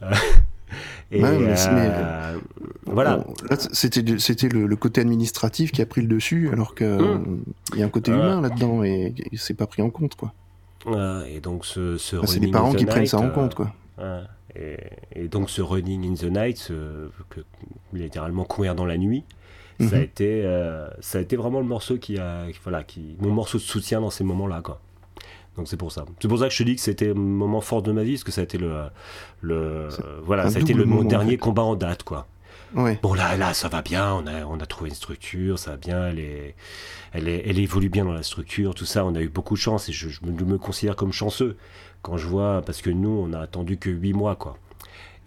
(laughs) Et euh, voilà. C'était c'était le, côté administratif qui a pris le dessus, alors qu'il mmh. il y a un côté humain là-dedans et, c'est pas pris en compte, quoi. et donc ce, ce c'est les parents qui prennent ça en compte, quoi. Euh, et, donc ce running in the night, que, littéralement courir dans la nuit, ça a mmh. été euh, ça a été vraiment le morceau qui a voilà qui mon morceau de soutien dans ces moments-là, quoi. Donc c'est pour ça. C'est pour ça que je te dis que c'était un moment fort de ma vie, parce que ça a été le, le voilà, ça a été le, mon dernier combat en date, quoi. Bon là, là, ça va bien. On a, on a trouvé une structure, ça va bien. Elle est, elle est, elle évolue bien dans la structure, tout ça. On a eu beaucoup de chance et je, je me, considère comme chanceux quand je vois, parce que nous, on a attendu que 8 mois, quoi.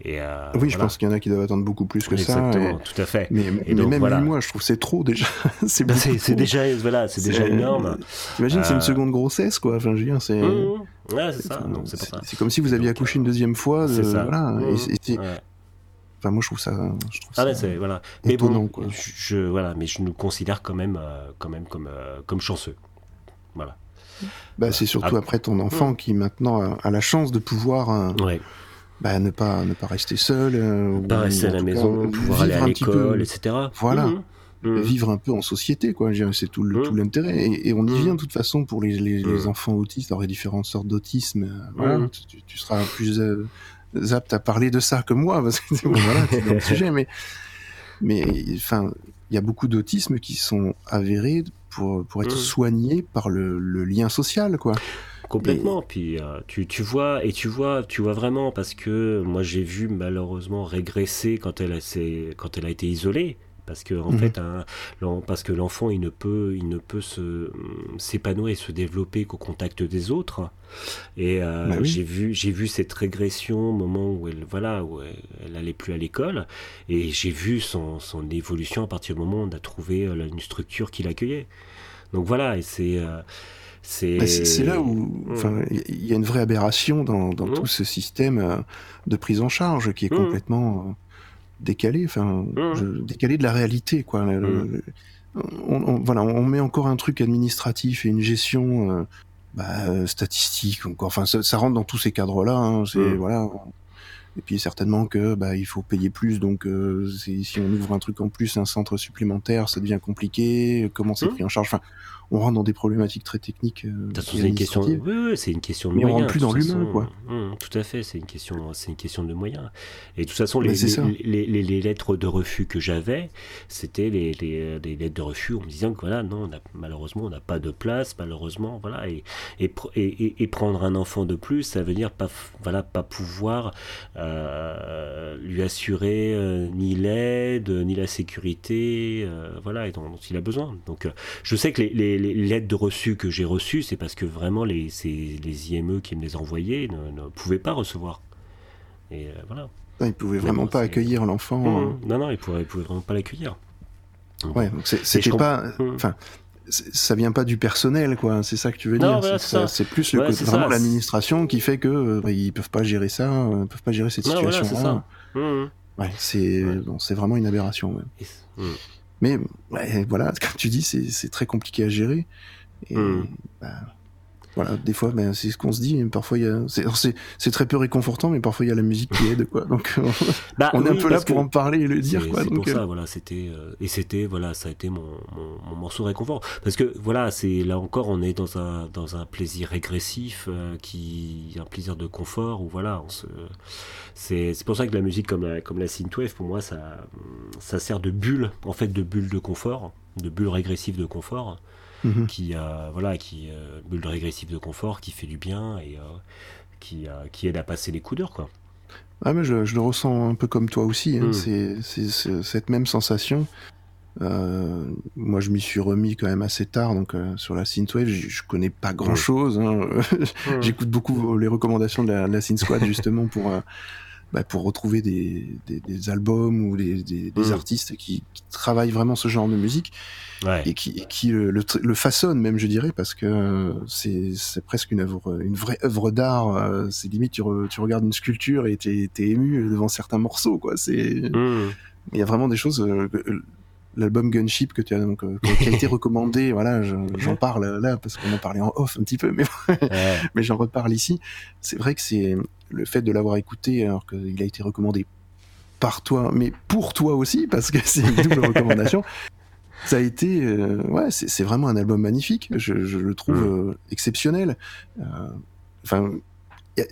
Euh, oui, je pense qu'il y en a qui doivent attendre beaucoup plus que ça. Exactement, tout à fait. Mais, même voilà. 8 mois, je trouve c'est trop déjà. (laughs) c'est bah, déjà, voilà, c'est déjà énorme. T'imagines, c'est une euh, seconde grossesse, quoi. Enfin, je veux dire, c'est. Mmh, mmh. ouais, c'est ça. C'est comme si vous aviez accouché une deuxième fois. C'est ça. Voilà. Mmh, enfin, moi, je trouve ça. Je trouve ah, ça voilà. Mais étonnant, bon, quoi. Je, voilà, mais je nous considère quand même, euh, quand même comme, comme chanceux. Voilà. Bah, c'est surtout après ton enfant qui maintenant a, la chance de pouvoir. Ouais bah, ne pas ne pas rester seul euh, pas rester à la maison pouvoir aller à l'école etc voilà. Mmh. Mmh. vivre un peu en société quoi. C'est tout mmh. l'intérêt. Et, on y vient de toute façon pour les, les, enfants autistes. Alors a différentes sortes d'autisme. Euh, voilà tu, seras plus euh, apte à parler de ça que moi parce que (laughs) voilà c'est le sujet mais mais enfin il y a beaucoup d'autisme qui sont avérés pour, pour être soignés par le, le lien social quoi Complètement. Puis euh, tu, tu, vois et tu vois tu vois vraiment parce que moi j'ai vu malheureusement régresser quand elle a quand elle a été isolée. Parce que en mhm. fait parce que l'enfant il ne peut il ne peut se s'épanouir et se développer qu'au contact des autres. Et euh, bah j'ai vu j'ai vu cette régression au moment où elle voilà où elle, allait plus à l'école. Et j'ai vu son, son évolution à partir du moment où on a trouvé euh, une structure qui l'accueillait. Donc voilà et c'est c'est là où mm. il y a une vraie aberration dans, dans mm. tout ce système euh, de prise en charge qui est mm. complètement euh, décalé, enfin décalé de la réalité quoi. on, voilà, on met encore un truc administratif et une gestion bah, statistique. Encore. Enfin, ça, rentre dans tous ces cadres-là. Hein, voilà. Et puis certainement que bah, il faut payer plus, donc si on ouvre un truc en plus, un centre supplémentaire, ça devient compliqué. Comment c'est pris en charge? Enfin, on rentre dans des problématiques très techniques. Euh, c'est une question. Oui, oui, c'est une question de Mais moyens. on rentre plus dans l'humain, quoi. Hum, tout à fait, c'est une question, c'est une question de moyens. Et de toute façon, les, les, les, lettres de refus que j'avais, c'était les, lettres de refus. On me disait que voilà, non, malheureusement, on n'a pas de place, malheureusement, voilà, et et, et, prendre un enfant de plus, ça veut dire pas, voilà, pas pouvoir euh, lui assurer euh, ni l'aide, ni la sécurité, voilà, et dont, dont, il a besoin. Donc, je sais que les les, lettres de reçu que j'ai reçues, c'est parce que vraiment les, les IME qui me les envoyaient ne, ne pouvaient pas recevoir. Et euh, voilà. ils ne pouvaient vraiment pas accueillir l'enfant. Mmh. Euh. Non, non, ils ne pouvaient, vraiment pas l'accueillir. Ouais, donc c'était pas. Mmh. Enfin, ça vient pas du personnel, quoi. C'est ça que tu veux dire. c'est plus le vraiment l'administration qui fait que euh, bah, ils peuvent pas gérer ça, ils peuvent pas gérer cette. Mmh, ouais, c'est bon, c'est vraiment une aberration. Mais voilà, (laughs) comme tu dis, c'est très compliqué à gérer. Et, hmm. bah, voilà, des fois, ben, c'est ce qu'on se dit. Parfois, il y a, c'est très peu réconfortant, mais parfois il y a la musique qui aide, quoi. Donc, (laughs) bah on est un peu là pour en parler et le dire, quoi. C'est pour ça, euh, voilà, c'était euh, et c'était, voilà, ça a été mon, mon, morceau réconfort, parce que voilà, c'est là encore, on est dans un dans un plaisir régressif, euh, qui un plaisir de confort, où voilà, se, c'est pour ça que la musique comme la, comme la synthwave, pour moi, ça ça sert de bulle, en fait, de bulle de confort, de bulle régressive de confort. Mhm. qui voilà qui euh, bulle régressive de confort qui fait du bien et euh, qui, qui aide à passer les coups durs quoi. Ah mais je, le ressens un peu comme toi aussi. Hein. Mm. C'est cette même sensation. Euh, moi, je m'y suis remis quand même assez tard, donc sur la synthwave, je, connais pas grand chose. Hein. Mm. (laughs) J'écoute beaucoup les recommandations de la, de Synth Squad justement pour bah, pour retrouver des, des, albums ou des, des mm. artistes qui, qui, travaillent vraiment ce genre de musique et qui, qui le, le, façonnent même, je dirais, parce que c'est presque une œuvre, une vraie œuvre d'art. Euh, c'est limite tu, tu, regardes une sculpture et t'es es ému devant certains morceaux, quoi. C'est mm. il y a vraiment des choses. Euh, l'album Gunship que tu as donc euh, qui a été (laughs) recommandé voilà j'en parle là parce qu'on en parlait en off un petit peu mais (laughs) mais j'en reparle ici c'est vrai que c'est le fait de l'avoir écouté alors qu'il a été recommandé par toi, mais pour toi aussi, parce que c'est une double (laughs) recommandation, ça a été, euh, ouais, c'est vraiment un album magnifique. Je, le trouve mm. euh, exceptionnel. Euh, enfin,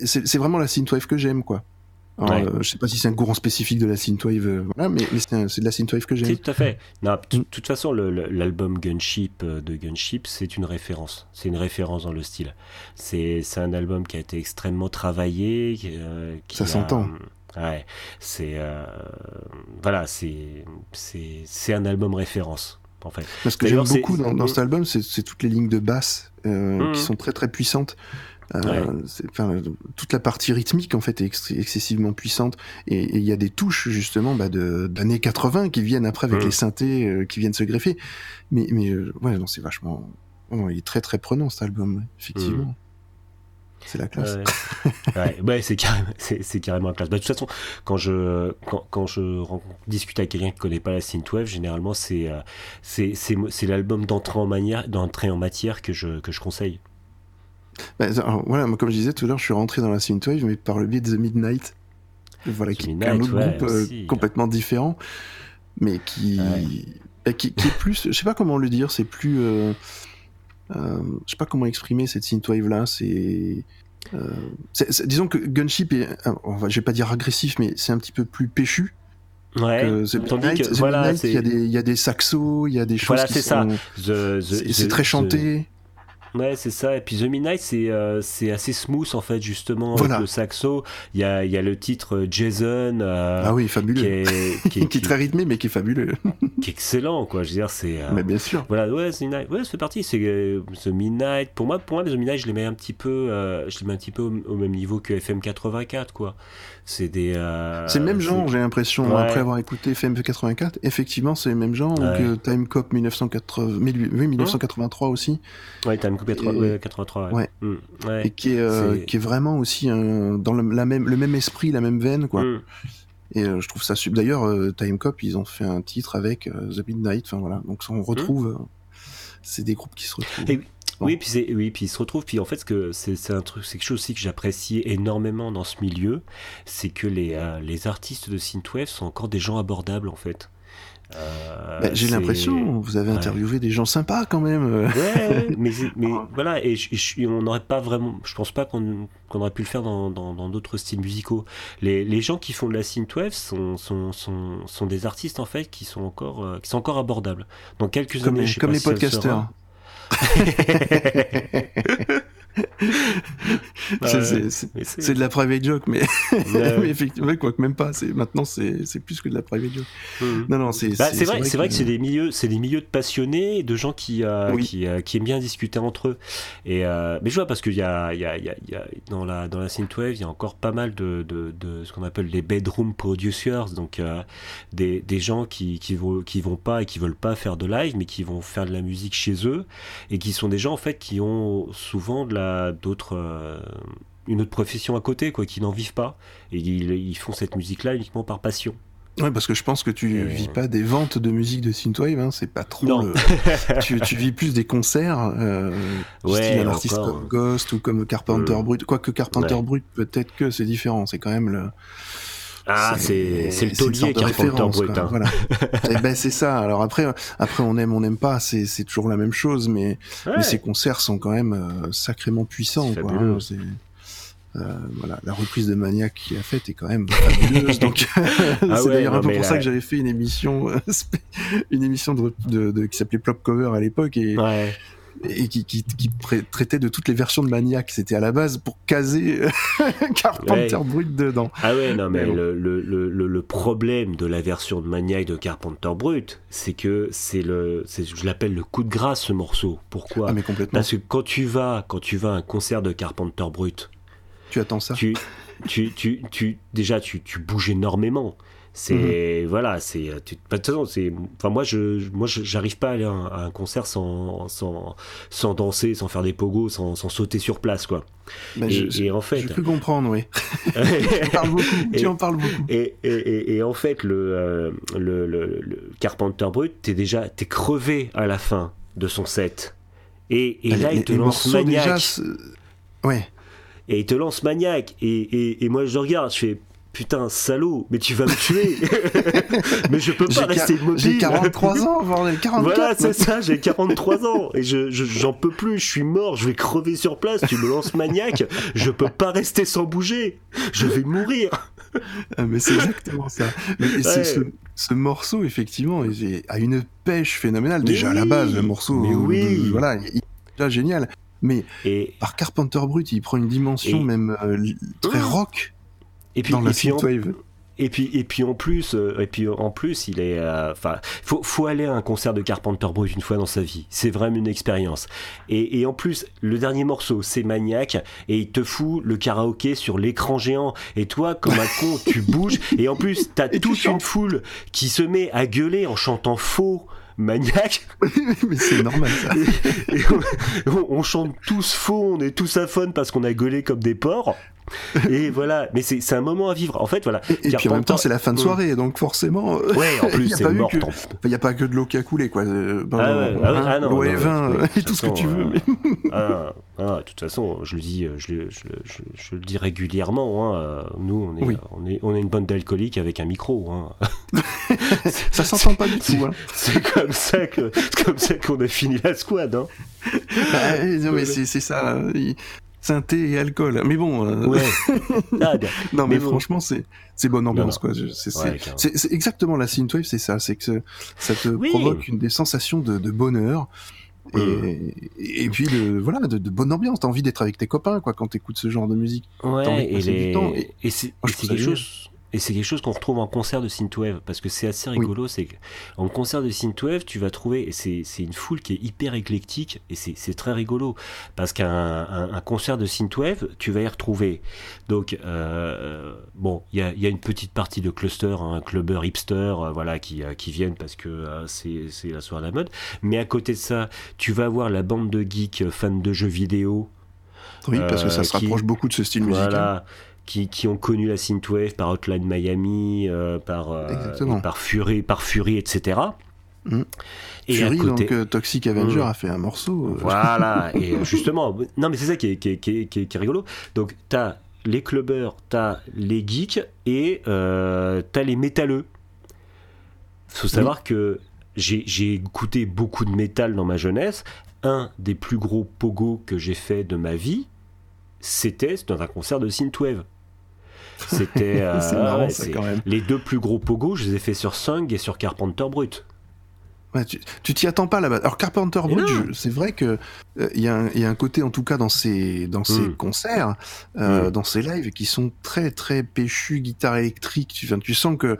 c'est vraiment la synthwave que j'aime, quoi. Je sais pas si c'est un courant spécifique de la synthwave, voilà, mais, c'est de la synthwave que j'aime. Tout à fait. De mm. toute façon, l'album Gunship de Gunship, c'est une référence. C'est une référence dans le style. C'est un album qui a été extrêmement travaillé. Qui Ça s'entend. Ouais, c'est voilà, c'est c'est un album référence. En fait. Ce que j'aime beaucoup dans, dans, cet album, c'est toutes les lignes de basse euh, qui mmh. sont très très puissantes. Euh, toute la partie rythmique en fait est excessivement puissante et il y a des touches justement bah, d'années 80 qui viennent après avec mmh. les synthés euh, qui viennent se greffer. Mais, mais ouais, non, c'est vachement. il est très très prenant cet album, effectivement. Mmh. C'est la classe. ouais, c'est carrément, c'est, carrément la classe. Bah, de toute façon, quand je, quand, quand je discute avec quelqu'un qui connaît pas la synthwave, généralement c'est, euh, c'est, c'est, c'est l'album d'entrée en, manière, d'entrée en matière que je, que je conseille. Bah, voilà, comme je disais tout à l'heure, je suis rentré dans la synthwave, mais par le biais de The Midnight. Voilà, qui est un autre groupe euh, complètement différent, mais qui, bah, qui, qui, est plus, je sais pas comment le dire, c'est plus. Euh, euh, je sais pas comment exprimer cette synthwave là. C'est euh, disons que Gunship est, euh, je vais pas dire agressif, mais c'est un petit peu plus péchu. Ouais. Que voilà, il y a des, il y a des saxos, il y a des choses voilà, qui sont. C'est très chanté. Ouais, c'est ça. Et puis The Midnight, c'est euh, c'est assez smooth en fait, justement, avec le saxo. Il y a, il y a le titre euh, Jason. Euh, ah oui, fabuleux. Qui est, qui est, (laughs) très rythmé, mais qui est fabuleux. Qui est excellent, quoi. Je veux dire, c'est. mais bien sûr. Voilà, ouais, The Midnight. Ouais, ça fait partie. C'est The Midnight. Pour moi, pour moi, The Midnight, je les mets un petit peu, je les mets un petit peu au, même niveau que FM 84, quoi. C'est des. c'est le même genre, j'ai l'impression. Après avoir écouté FM 84, effectivement, c'est le même genre. que Time Cop 1980, oui, 1983 aussi. Ouais, Time 83, ouais. Mm. ouais. Et qui est, euh, qui est vraiment aussi dans le, la même, le même esprit, la même veine, quoi. Mm. Et je trouve ça super. D'ailleurs, Time Cop, ils ont fait un titre avec The Midnight. Enfin voilà, donc on retrouve. Mmh. c'est des groupes qui se retrouvent. Oui, puis oui, puis ils se retrouvent. Puis en fait, que c'est un truc, c'est quelque chose aussi que j'apprécie énormément dans ce milieu, c'est que les, euh, les artistes de synthwave sont encore des gens abordables en fait. Euh, bah, j'ai l'impression, vous avez interviewé des gens sympas quand même. Ouais, (laughs) mais, mais voilà, et, on n'aurait pas vraiment, je pense pas qu'on aurait pu le faire dans d'autres styles musicaux. Les, les, gens qui font de la synthwave sont, sont, sont, sont, des artistes en fait qui sont encore, euh, qui sont encore abordables. Dans quelques comme années, les, comme les podcasteurs. (laughs) (laughs) (laughs) c'est de la private joke, mais, (laughs) mais effectivement, quoi que même pas. Maintenant, c'est plus que de la private joke. Mhm. Non, non, c'est bah, vrai, c'est vrai, que, c'est des milieux, c'est des milieux de passionnés, de gens qui euh, qui, euh, qui, aiment bien discuter entre eux. Et euh, mais je vois parce qu'il y a, y, y, dans la dans la synthwave, il y a encore pas mal de, de, de ce qu'on appelle les bedroom producers, donc des, des gens qui qui vont qui vont pas et qui veulent pas faire de live, mais qui vont faire de la musique chez eux et qui sont des gens en fait qui ont souvent de la d'autres euh, une autre profession à côté, quoi, qui n'en vivent pas. Et ils, font cette musique-là uniquement par passion. Ouais, parce que je pense que tu vis pas des ventes de musique de synthwave, hein, c'est pas trop. (laughs) tu, vis plus des concerts, euh, ouais, un artiste comme Ghost ou comme Carpenter euh, Brut. Quoique Carpenter Brut, peut-être que c'est différent, c'est quand même le. Ah, c'est le taulier qui référence, brut. Hein. Voilà. et (laughs) eh ben c'est ça. Alors après, après on aime, on n'aime pas. C'est toujours la même chose, mais, mais ces concerts sont quand même euh, sacrément puissants. Quoi, hein. euh, voilà, la reprise de Maniac qu'il a faite est quand même (laughs) fabuleuse. donc ah (laughs) c'est d'ailleurs un peu pour ça que j'avais fait une émission, euh, une émission de, de, de qui s'appelait Plop Cover à l'époque et ouais et qui, qui, qui, traitait de toutes les versions de Maniac. C'était à la base pour caser (laughs) Carpenter Brut dedans. Ah ouais, non, mais, le, le, le, le, problème de la version de Maniac de Carpenter Brut, c'est que c'est le, je l'appelle le coup de grâce ce morceau. Pourquoi ah, mais complètement. Parce que quand tu vas, quand tu vas à un concert de Carpenter Brut, tu attends ça. Tu, tu, tu, tu déjà, tu, tu bouges énormément. C'est mhm. voilà, c'est euh, c'est enfin moi je moi j'arrive pas à aller à un, concert sans, sans, sans danser, sans faire des pogos, sans, sans sauter sur place quoi. Bah, et, en fait, j'ai cru comprendre, oui. (laughs) tu en parles beaucoup. Et, et, et en fait, le, euh, le, le, Carpenter Brut, t'es déjà t'es crevé à la fin de son set. Et, et là, il te lance Maniac. ouais. Et il te lance Maniac. Et, et, moi, je regarde, je fais putain, salaud, mais tu vas me tuer. (laughs) mais je peux pas rester immobile. J'ai 43 ans, voire 44. Voilà, c'est ça, j'ai 43 ans. Et je, j'en peux plus, je suis mort, je vais crever sur place, tu me lances maniaque, je peux pas rester sans bouger. Je vais mourir. Ah, mais c'est exactement ça. ce, morceau, effectivement, a une pêche phénoménale. déjà à la base, le morceau. Mais oui. voilà, il est déjà génial. Mais par Carpenter Brut, il prend une dimension même euh, très oh. rock et puis, et puis et puis en plus euh, et puis en plus il est euh, enfin faut faut aller à un concert de Carpenter Brut une fois dans sa vie c'est vraiment une expérience et, et, en plus le dernier morceau c'est maniaque et il te fout le karaoké sur l'écran géant et toi comme un con (laughs) tu bouges et en plus t'as toute une foule qui se met à gueuler en chantant faux maniaque. (laughs) mais c'est normal ça. on, chante tous faux, on est tous à fun parce qu'on a gueulé comme des porcs. (laughs) et voilà, mais c'est un moment à vivre. En fait, voilà. Et, puis en même temps, c'est la fin de soirée, donc forcément. Ouais, en (laughs) plus, c'est mort. Il n'y a pas que de l'eau qui a coulé, quoi. Euh, ah, ah, ah l'eau et vin, et tout ce que tu veux. Euh, ah, de toute façon, je le dis, je, je, le dis régulièrement. Hein. Nous, on est, on est, on est une bande d'alcooliques avec un micro. Hein. (laughs) ça s'entend pas du tout. Hein. C'est comme ça que, comme ça qu'on a fini la squad. Hein. Bah, non, mais c'est ça synthé et alcool. Mais bon. Euh, ah, (laughs) non, mais, franchement, c'est c'est bonne ambiance quoi. C'est exactement la synthwave, c'est ça. C'est que ça te provoque une des sensations de, bonheur. Et, et, puis de, voilà de, bonne ambiance t'as envie d'être avec tes copains quoi quand t'écoutes ce genre de musique ouais et, et, et c'est quelque chose et c'est quelque chose qu'on retrouve en concert de synthwave parce que c'est assez rigolo. C'est en concert de synthwave, tu vas trouver, c'est une foule qui est hyper éclectique et c'est très rigolo parce qu'un un, concert de synthwave, tu vas y retrouver. Donc euh, bon, il y a, y a, une petite partie de cluster, un hein, clubber hipster, euh, voilà, qui, euh, qui viennent parce que c'est la soirée de la mode. Mais à côté de ça, tu vas avoir la bande de geeks fans de jeux vidéo. Oui, parce que ça se rapproche beaucoup de ce style musical qui, qui, ont connu la synthwave par Hotline Miami, par, par Fury, par Fury, etc. Mm. Et Fury, côté... donc Toxic Avenger mm. a fait un morceau. Voilà, (laughs) et justement, non mais c'est ça qui est, qui, est, qui, qui est, rigolo. Donc t'as les clubbers, t'as les geeks et t'as les métalleux. Faut savoir que j'ai écouté beaucoup de métal dans ma jeunesse. Un des plus gros pogos que j'ai fait de ma vie, c'était dans un concert de synthwave. C'était (laughs) euh, les deux plus gros pogos, je les ai fait sur Sung et sur Carpenter Brut tu t'y attends pas là-bas. Alors Carpenter Brut, c'est vrai que il euh, y, a un côté en tout cas dans ses dans ses hmm. concerts, euh, hmm. dans ses lives qui sont très très péchus, guitare électrique. Tu, tu sens que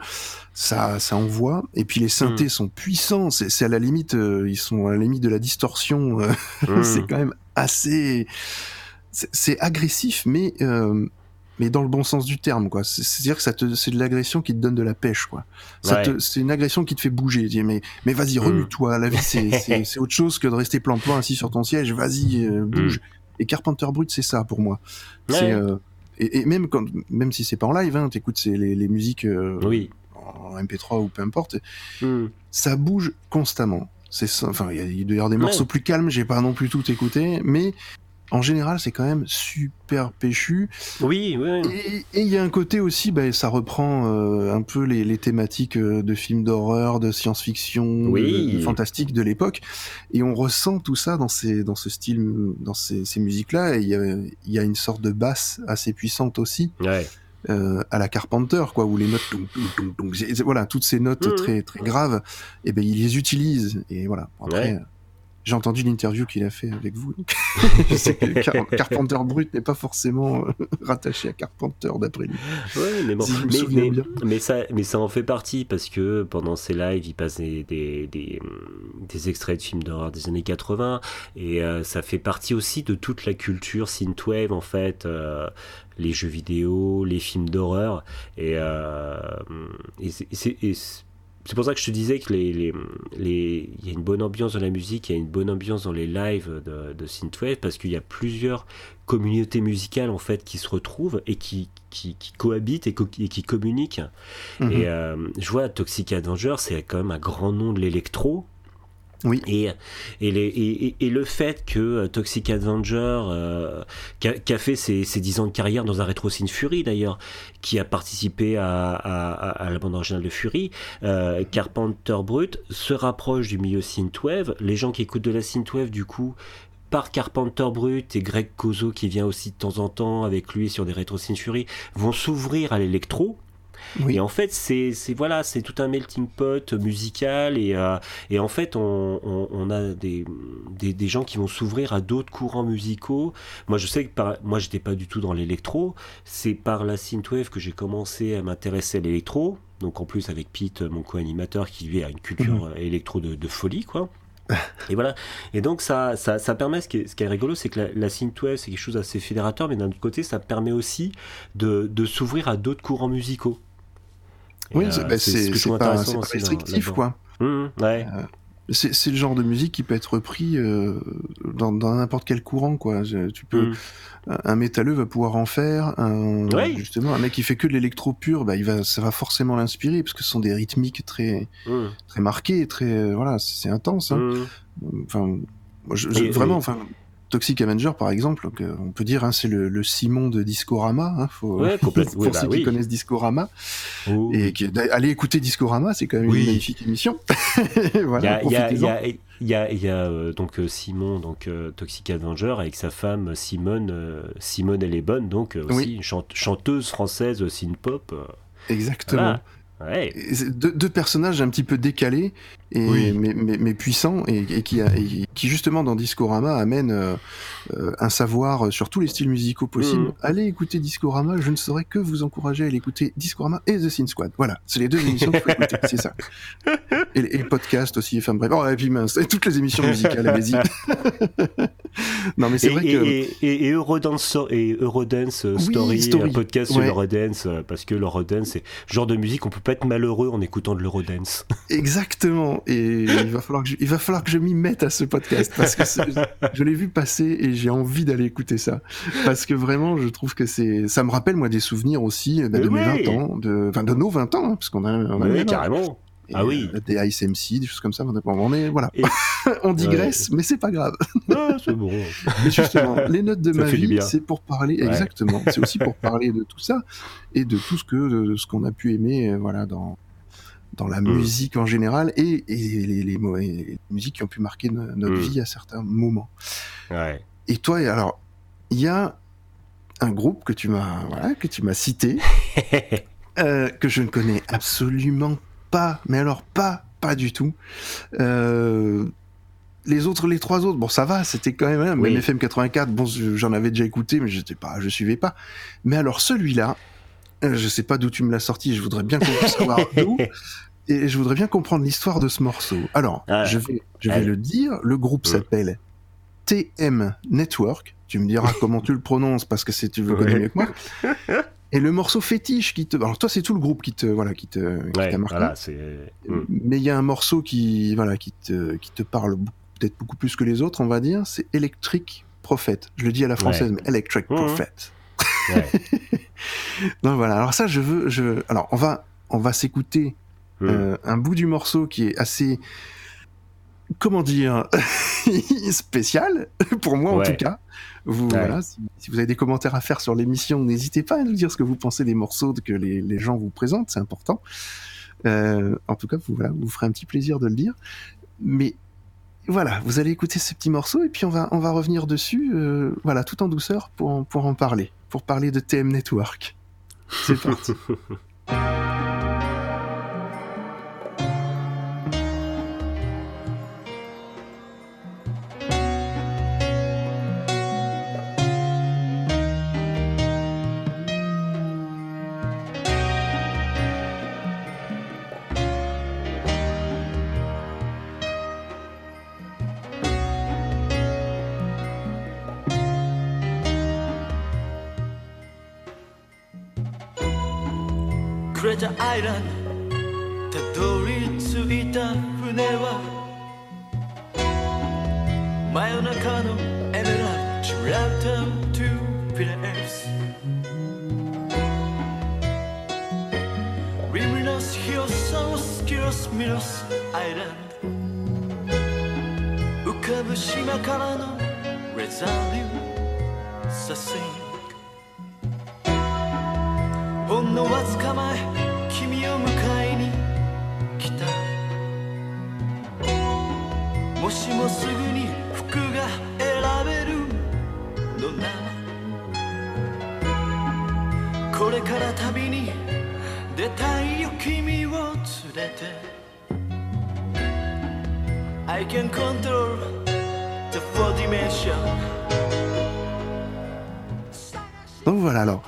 ça ça envoie. Et puis les synthés hmm. sont puissants. C'est à la limite, ils sont à la limite de la distorsion. (laughs) c'est quand même assez. C'est agressif, mais mais dans le bon sens du terme, quoi. C'est-à-dire que ça te, c'est de l'agression qui te donne de la pêche, quoi. c'est une agression qui te fait bouger. Dis, mais, mais vas-y, mm. remue-toi. La vie, (laughs) c'est, autre chose que de rester plan-plan assis sur ton siège. Vas-y, euh, bouge. Mm. Et Carpenter Brut, c'est ça pour moi. Euh, et, même quand, même si c'est pas en live, hein, t'écoutes les, les musiques euh, oui. en MP3 ou peu importe, mm. ça bouge constamment. C'est enfin, il doit y avoir des morceaux plus calmes. J'ai pas non plus tout écouté, mais en général, c'est quand même super péchu. Oui, oui. Et il y a un côté aussi, bah, ça reprend euh, un peu les, thématiques euh, de films d'horreur, de science-fiction, oui. fantastique de l'époque. Et on ressent tout ça dans ces, dans ce style, dans ces, musiques-là. Et il y a, y a, une sorte de basse assez puissante aussi. Ouais. Euh, à la Carpenter, quoi, où les notes, voilà, toutes ces notes mmh. très très graves, et eh ben ils les utilisent et voilà. Après, j'ai entendu l'interview qu'il a fait avec vous. (laughs) je sais que Carpenter Brut n'est pas forcément euh, rattaché à Carpenter d'après lui. Ouais, mais bon, mais, mais, ça, mais ça en fait partie parce que pendant ses lives, il passe des, des, des, extraits de films d'horreur des années 80 et euh, ça fait partie aussi de toute la culture synthwave en fait. Euh, les jeux vidéo, les films d'horreur et, et c'est c'est pour ça que je te disais que les, les, il y a une bonne ambiance dans la musique, il y a une bonne ambiance dans les lives de, de Synthwave parce qu'il y a plusieurs communautés musicales en fait qui se retrouvent et qui, qui, cohabitent et, qui communiquent. Mhm. Et euh, je vois Toxic Avenger, c'est quand même un grand nom de l'électro. Oui. Et, et, le fait que euh, Toxic Avenger, euh, qui, a, fait ses, ses 10 ans de carrière dans un rétro Sin Fury d'ailleurs, qui a participé à, la bande originale de Fury, euh, Carpenter Brut se rapproche du milieu synthwave. Les gens qui écoutent de la synthwave, du coup, par Carpenter Brut et Greg Kozo qui vient aussi de temps en temps avec lui sur des rétro Fury, vont s'ouvrir à l'électro et en fait, c'est voilà, c'est tout un melting pot musical et, euh, et en fait, on, on, a des, des, des, gens qui vont s'ouvrir à d'autres courants musicaux. Moi, je sais que par, moi, j'étais pas du tout dans l'électro. C'est par la synthwave que j'ai commencé à m'intéresser à l'électro. Donc en plus avec Pete, mon co-animateur, qui lui a une culture mhm. électro de, de folie, quoi. (laughs) et voilà. Et donc ça, ça, ça permet, ce qui est, ce qui est rigolo, c'est que la, la synthwave, c'est quelque chose d'assez fédérateur, mais d'un autre côté, ça permet aussi de, de s'ouvrir à d'autres courants musicaux. Oui, euh, bah, c'est pas, restrictif, quoi. Mmh, ouais. Euh, c'est le genre de musique qui peut être repris euh, dans n'importe quel courant, quoi. Tu peux, mmh. un métalleux va pouvoir en faire. Un, Justement, un mec qui fait que de l'électro pur, bah, il va, ça va forcément l'inspirer parce que ce sont des rythmiques très, mmh. très marquées, très, voilà, c'est intense. Hein. Enfin, je, vraiment, enfin, Toxic Avenger, par exemple, on peut dire, hein, c'est le, Simon de Discorama. Hein, faut, (laughs) pour ceux bah qui connaissent Discorama. Et qui, allez écouter Discorama, c'est quand même une magnifique émission. (laughs) voilà, il y a, il y a, y a euh, donc euh, Simon, donc euh, Toxic Avenger, avec sa femme Simone. Simone, elle est bonne, donc aussi une chanteuse française synth-pop. Exactement. Deux, personnages un petit peu décalés, et, mais, mais, puissants, et, qui, qui justement dans Discorama amènent euh, euh, un savoir sur tous les styles musicaux possibles. Mm. Allez écouter Discorama, je ne saurais que vous encourager à aller écouter Discorama et The Sin Squad. Voilà, c'est les deux émissions qu'il faut écouter, (laughs) c'est ça. Et, le podcast aussi, enfin bref, oh, et puis mince, et toutes les émissions musicales, allez-y. (laughs) non, mais c'est vrai que. Et, Eurodance, et Eurodance euh, Story, un podcast sur l'Eurodance, euh, parce que l'Eurodance, c'est le genre de musique, on peut pas être malheureux en écoutant de l'Eurodance. Exactement. Et il va falloir que je, il va falloir que je m'y mette à ce podcast, parce que (laughs) je l'ai vu passer et j'ai envie d'aller écouter ça. Parce que vraiment, je trouve que c'est, ça me rappelle, moi, des souvenirs aussi bah, de mes 20 ans, de, enfin, de nos 20 ans, hein, parce qu'on a, on a oui, carrément ah oui. Euh, des Ice MC, des choses comme ça. On est, voilà. (laughs) on digresse, mais c'est pas grave. c'est bon. (laughs) mais justement, les notes de ma vie, c'est pour parler, exactement. C'est aussi pour parler de tout ça et de tout ce que, de ce qu'on a pu aimer, euh, voilà, dans, dans la mm. musique en général et, et les, les, les, musiques qui ont pu marquer notre mm. vie à certains moments. Ouais. Et toi, alors, il y a un groupe que tu m'as, voilà, que tu m'as cité, (laughs) euh, que je ne connais absolument pas, mais alors pas, pas du tout. Euh, les autres, les trois autres, bon, ça va, c'était quand même, hein, même FM 84, bon, j'en avais déjà écouté, mais j'étais pas, je suivais pas. Mais alors celui-là, je sais pas d'où tu me l'as sorti, je voudrais bien savoir (laughs) d'où, et je voudrais bien comprendre l'histoire de ce morceau. Alors, ah. je vais, je vais le dire, le groupe s'appelle TM Network. Tu me diras (laughs) comment tu le prononces parce que c'est tu le connais mieux que moi. (laughs) Et le morceau fétiche qui te, alors toi c'est tout le groupe qui te, voilà, qui te, qui marqué. Voilà, hmm. Mais il y a un morceau qui, voilà, qui te, qui te parle peut-être beaucoup plus que les autres, on va dire. C'est Electric Prophet. Je le dis à la française, mais Electric mmh. Prophet. Donc (laughs) voilà. Alors ça, je veux, je, alors on va, on va s'écouter mmh. euh, un bout du morceau qui est assez, comment dire, (laughs) spécial (laughs) pour moi en tout cas. Vous, voilà, si, vous avez des commentaires à faire sur l'émission, n'hésitez pas à nous dire ce que vous pensez des morceaux que les, les gens vous présentent, c'est important. Euh, en tout cas, vous, voilà, vous ferez un petit plaisir de le dire. Mais voilà, vous allez écouter ce petit morceau et puis on va, on va revenir dessus, euh, voilà, tout en douceur pour, pour en parler, pour parler de TM Network. C'est parti. (laughs) もしもすぐに服が選べるのならこれから旅に出たいよ君を連れて I can control the four dimension Donc voilà alors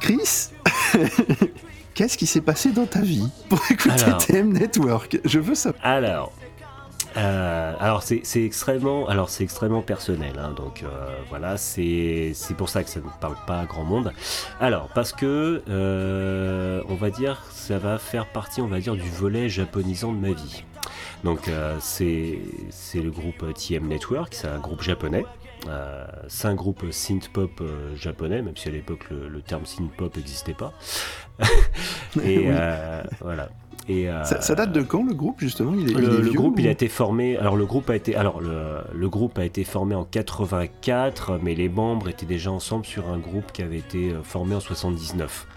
Chris (laughs) qu'est-ce qui s'est passé dans ta vie pour écouter TM Network Je veux ça. Alors, euh, alors c'est extrêmement, alors c'est extrêmement personnel, hein, donc euh, voilà, c'est pour ça que ça ne parle pas à grand monde. Alors parce que euh, on va dire, ça va faire partie, on va dire, du volet japonisant de ma vie. Donc c'est le groupe TM Network, c'est un groupe japonais. Euh, c'est un groupe synth-pop euh, japonais, même si à l'époque le, terme synth-pop n'existait pas. (laughs) et (laughs) euh, voilà. Et, ça, date de quand le groupe justement? Il est, Le, groupe il a été formé. Alors le groupe a été alors le, groupe a été formé en 84, mais les membres étaient déjà ensemble sur un groupe qui avait été formé en 79.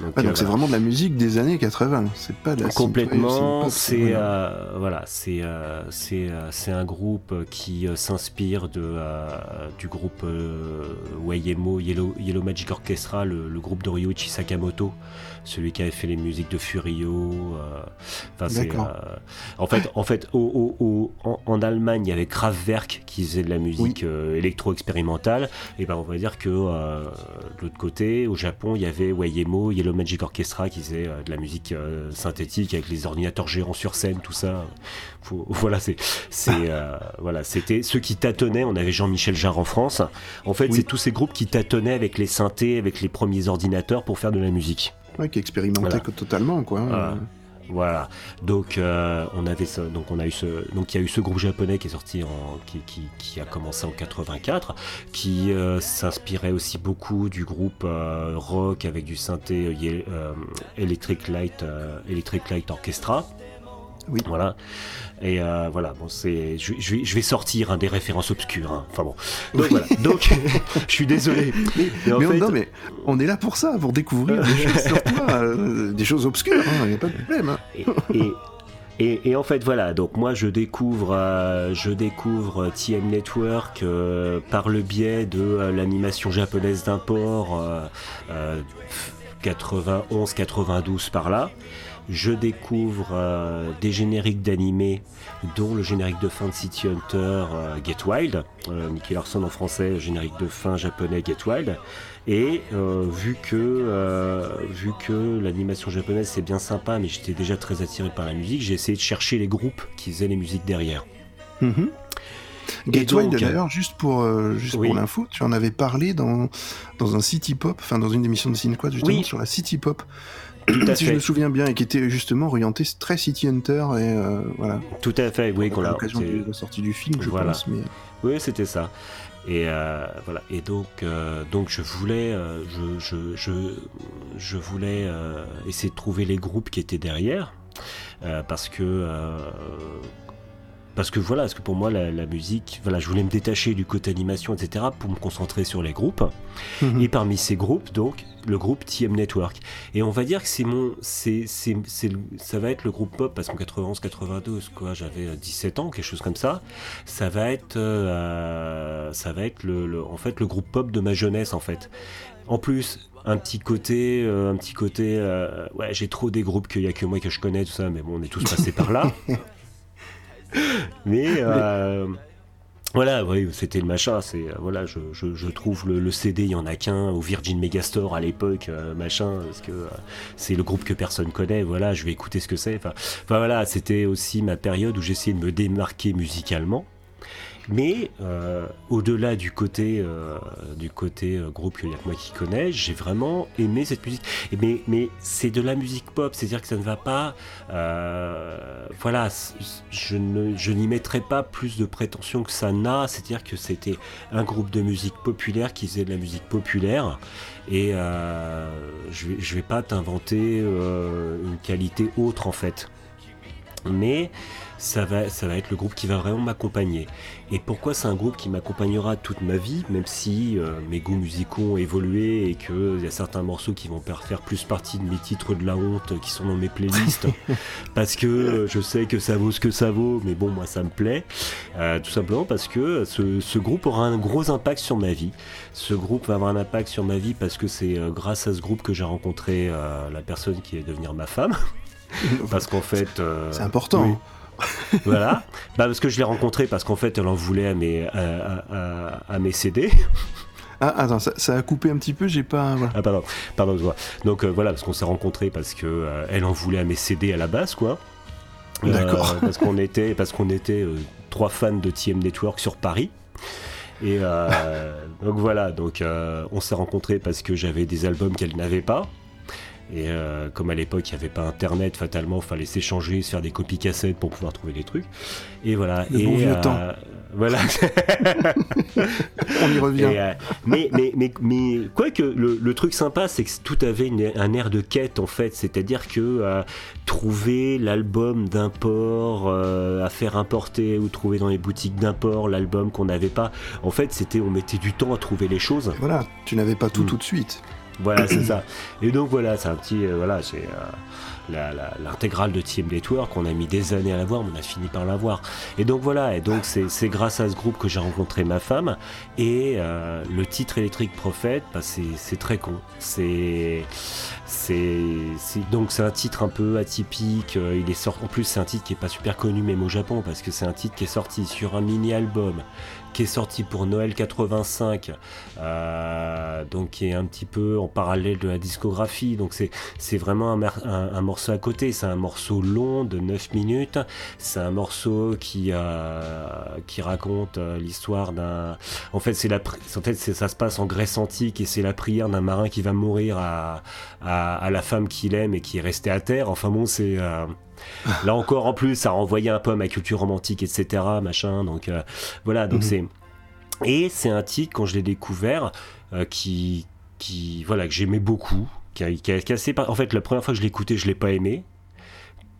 Donc, donc c'est vraiment de la musique des années 80, c'est pas de la Complètement, c'est euh, voilà, c'est euh, c'est euh, c'est un groupe qui s'inspire de du groupe Wayemo Yellow, Yellow Magic Orchestra, le, le groupe de Ryuichi Sakamoto, celui qui avait fait les musiques de Furio. en fait, en fait, au, en, Allemagne, il y avait Kraftwerk qui faisait de la musique électro-expérimentale. Et ben, on va dire que de l'autre côté, au Japon, il y avait Wayemo Yellow Magic Orchestra qui faisait de la musique synthétique avec les ordinateurs gérants sur scène, tout ça. (laughs) voilà, c'est, c'est, voilà, c'était ceux qui tâtonnaient. On avait Jean-Michel Jarre en France. En fait, c'est tous ces groupes qui tâtonnaient avec les synthés, avec les premiers ordinateurs pour faire de la musique. Ouais, qui expérimentait totalement, quoi. Voilà. Donc euh, on avait donc on a eu ce donc il y a eu ce groupe japonais qui est sorti en qui, qui, a commencé en 84 qui euh, s'inspirait aussi beaucoup du groupe euh, rock avec du synthé Electric Light Electric Light Orchestra. Oui. Voilà. Et euh, voilà, bon, c'est, je, je, vais sortir des références obscures. Hein. Enfin bon. Donc voilà. Donc, (laughs) (laughs) je suis désolé. Mais, en fait... non, mais on est là pour ça, pour découvrir des choses sur toi, (laughs) euh, des choses obscures. Il hein, n'y a pas de problème. Hein. Et, et, et, en fait, voilà. Donc moi, je découvre, euh, je découvre TM Network par le biais de l'animation japonaise d'import 91-92 par là je découvre euh, des génériques d'animés, dont le générique de fin de City Hunter euh, Get Wild, euh, Nicky Larson en français, générique de fin japonais Get Wild. Et vu que, vu que l'animation japonaise c'est bien sympa, mais j'étais déjà très attiré par la musique, j'ai essayé de chercher les groupes qui faisaient les musiques derrière. Mm-hmm. Wild d'ailleurs, juste pour, juste pour l'info, tu en avais parlé dans, dans un City Pop, enfin dans une émission de Cinequad justement sur la City Pop si je me souviens bien, et qui était justement orienté très City Hunter et euh, voilà. Tout à fait, oui, qu'on l'occasion de la sortie du film, je pense. Mais... Oui, c'était ça. Et euh, voilà. Et donc, euh, donc je voulais, je, je, je, je, voulais essayer de trouver les groupes qui étaient derrière, parce que parce que voilà, parce que pour moi la, musique, voilà, je voulais me détacher du côté animation, etc., pour me concentrer sur les groupes. Mhm. Et parmi ces groupes, donc, le groupe TM Network. Et on va dire que c'est mon, c'est, c'est, ça va être le groupe pop parce qu'en 91-92, quoi, j'avais 17 ans, quelque chose comme ça. Ça va être, euh, ça va être le, en fait, le groupe pop de ma jeunesse, en fait. En plus, un petit côté, euh, un petit côté, euh, ouais, j'ai trop des groupes qu'il y a que moi que je connais, tout ça, mais bon, on est tous passés par là. (laughs) (laughs) mais euh, voilà, oui, c'était le machin. C'est euh, voilà, je, je, trouve le, CD, il y en a qu'un au Virgin Megastore à l'époque, euh, machin, parce que c'est le groupe que personne connaît. Voilà, je vais écouter ce que c'est. Enfin, voilà, c'était aussi ma période où j'essayais de me démarquer musicalement. Mais euh, au-delà du côté, euh, du côté euh, groupe qu'il y a que moi qui connais, j'ai vraiment aimé cette musique. mais mais c'est de la musique pop, c'est-à-dire que ça ne va pas. voilà, je, ne, je n'y mettrai pas plus de prétention que ça n'a. C'est-à-dire que c'était un groupe de musique populaire qui faisait de la musique populaire. Et je ne vais, vais pas t'inventer une qualité autre en fait. Mais ça va, ça va être le groupe qui va vraiment m'accompagner. Et pourquoi c'est un groupe qui m'accompagnera toute ma vie, même si euh, mes goûts musicaux ont évolué et qu'il y a certains morceaux qui vont faire plus partie de mes titres de la honte qui sont dans mes playlists, (laughs) parce que euh, je sais que ça vaut ce que ça vaut, mais bon, moi ça me plaît. Euh, tout simplement parce que ce, ce, groupe aura un gros impact sur ma vie. Ce groupe va avoir un impact sur ma vie parce que c'est grâce à ce groupe que j'ai rencontré la personne qui est devenir ma femme. (laughs) parce qu'en fait. c'est important (laughs) voilà. Bah, parce que je l'ai rencontrée parce qu'en fait, elle en voulait à mes, à, mes CD. Ah, attends, ça, a coupé un petit peu, j'ai pas. Ah, pardon, pardon, Donc euh, voilà, parce qu'on s'est rencontrés parce que euh, elle en voulait à mes CD à la base, quoi. Euh, D'accord. parce qu'on était, parce qu'on était trois fans de TM Network sur Paris. Et donc voilà, donc on s'est rencontrés parce que j'avais des albums qu'elle n'avait pas. Et euh, comme à l'époque il n'y avait pas internet, fatalement il fallait s'échanger, se faire des copies cassettes pour pouvoir trouver des trucs. Et voilà. et, vieux euh, temps. Voilà. (laughs) On y revient. Euh, mais, mais, mais, mais quoi que le, truc sympa, c'est que tout avait un air de quête en fait. C'est-à-dire que trouver l'album d'import, à faire importer ou trouver dans les boutiques d'import l'album qu'on n'avait pas, en fait c'était on mettait du temps à trouver les choses. Voilà, tu n'avais pas tout mm. tout de suite. Voilà, c'est ça. Et donc voilà, c'est un petit, euh, voilà, c'est, euh, l'intégrale de Team Network. On a mis des années à la voir, mais on a fini par la voir. Et donc voilà, et donc c'est grâce à ce groupe que j'ai rencontré ma femme. Et euh, le titre Électrique Prophète, bah, c'est très con. C'est donc c'est un titre un peu atypique. Euh, il est sorti. En plus, c'est un titre qui est pas super connu même au Japon parce que c'est un titre qui est sorti sur un mini album qui est sorti pour Noël 85, euh, donc qui est un petit peu en parallèle de la discographie. Donc c'est, vraiment un, morceau à côté. C'est un morceau long de 9 minutes. C'est un morceau qui, euh, qui raconte euh, l'histoire d'un. En fait, c'est la, en fait ça se passe en Grèce antique et c'est la prière d'un marin qui va mourir à, à, à la femme qu'il aime et qui est restée à terre. Enfin bon, c'est (laughs) Là encore, en plus, ça renvoyait un peu à ma culture romantique, etc. Machin. Donc euh, voilà, donc mhm. c'est. Et c'est un titre, quand je l'ai découvert, euh, qui, qui. Voilà, que j'aimais beaucoup. Qui a, qui assez... En fait, la première fois que je l'écoutais, je l'ai pas aimé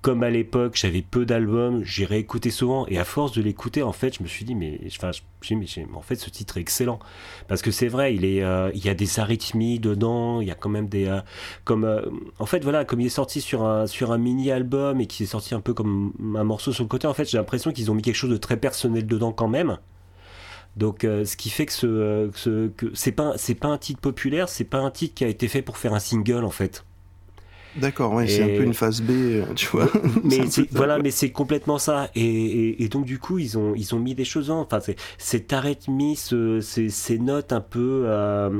comme à l'époque j'avais peu d'albums, j'ai réécouté souvent et à force de l'écouter en fait je me suis dit mais enfin je, mais en fait ce titre est excellent parce que c'est vrai il est euh, il y a des arythmies dedans, il y a quand même des euh, comme euh, en fait voilà comme il est sorti sur un sur un mini album et qui est sorti un peu comme un morceau sur le côté en fait j'ai l'impression qu'ils ont mis quelque chose de très personnel dedans quand même. Donc, ce qui fait que ce, ce que pas c'est pas un titre populaire, c'est pas un titre qui a été fait pour faire un single en fait. D'accord, oui, c'est un peu une phase B, euh, tu vois. (laughs) mais voilà, mais c'est complètement ça. Et, donc du coup, ils ont ils ont mis des choses en. Enfin, cet arythmie, ce, ces, ces, notes un peu euh,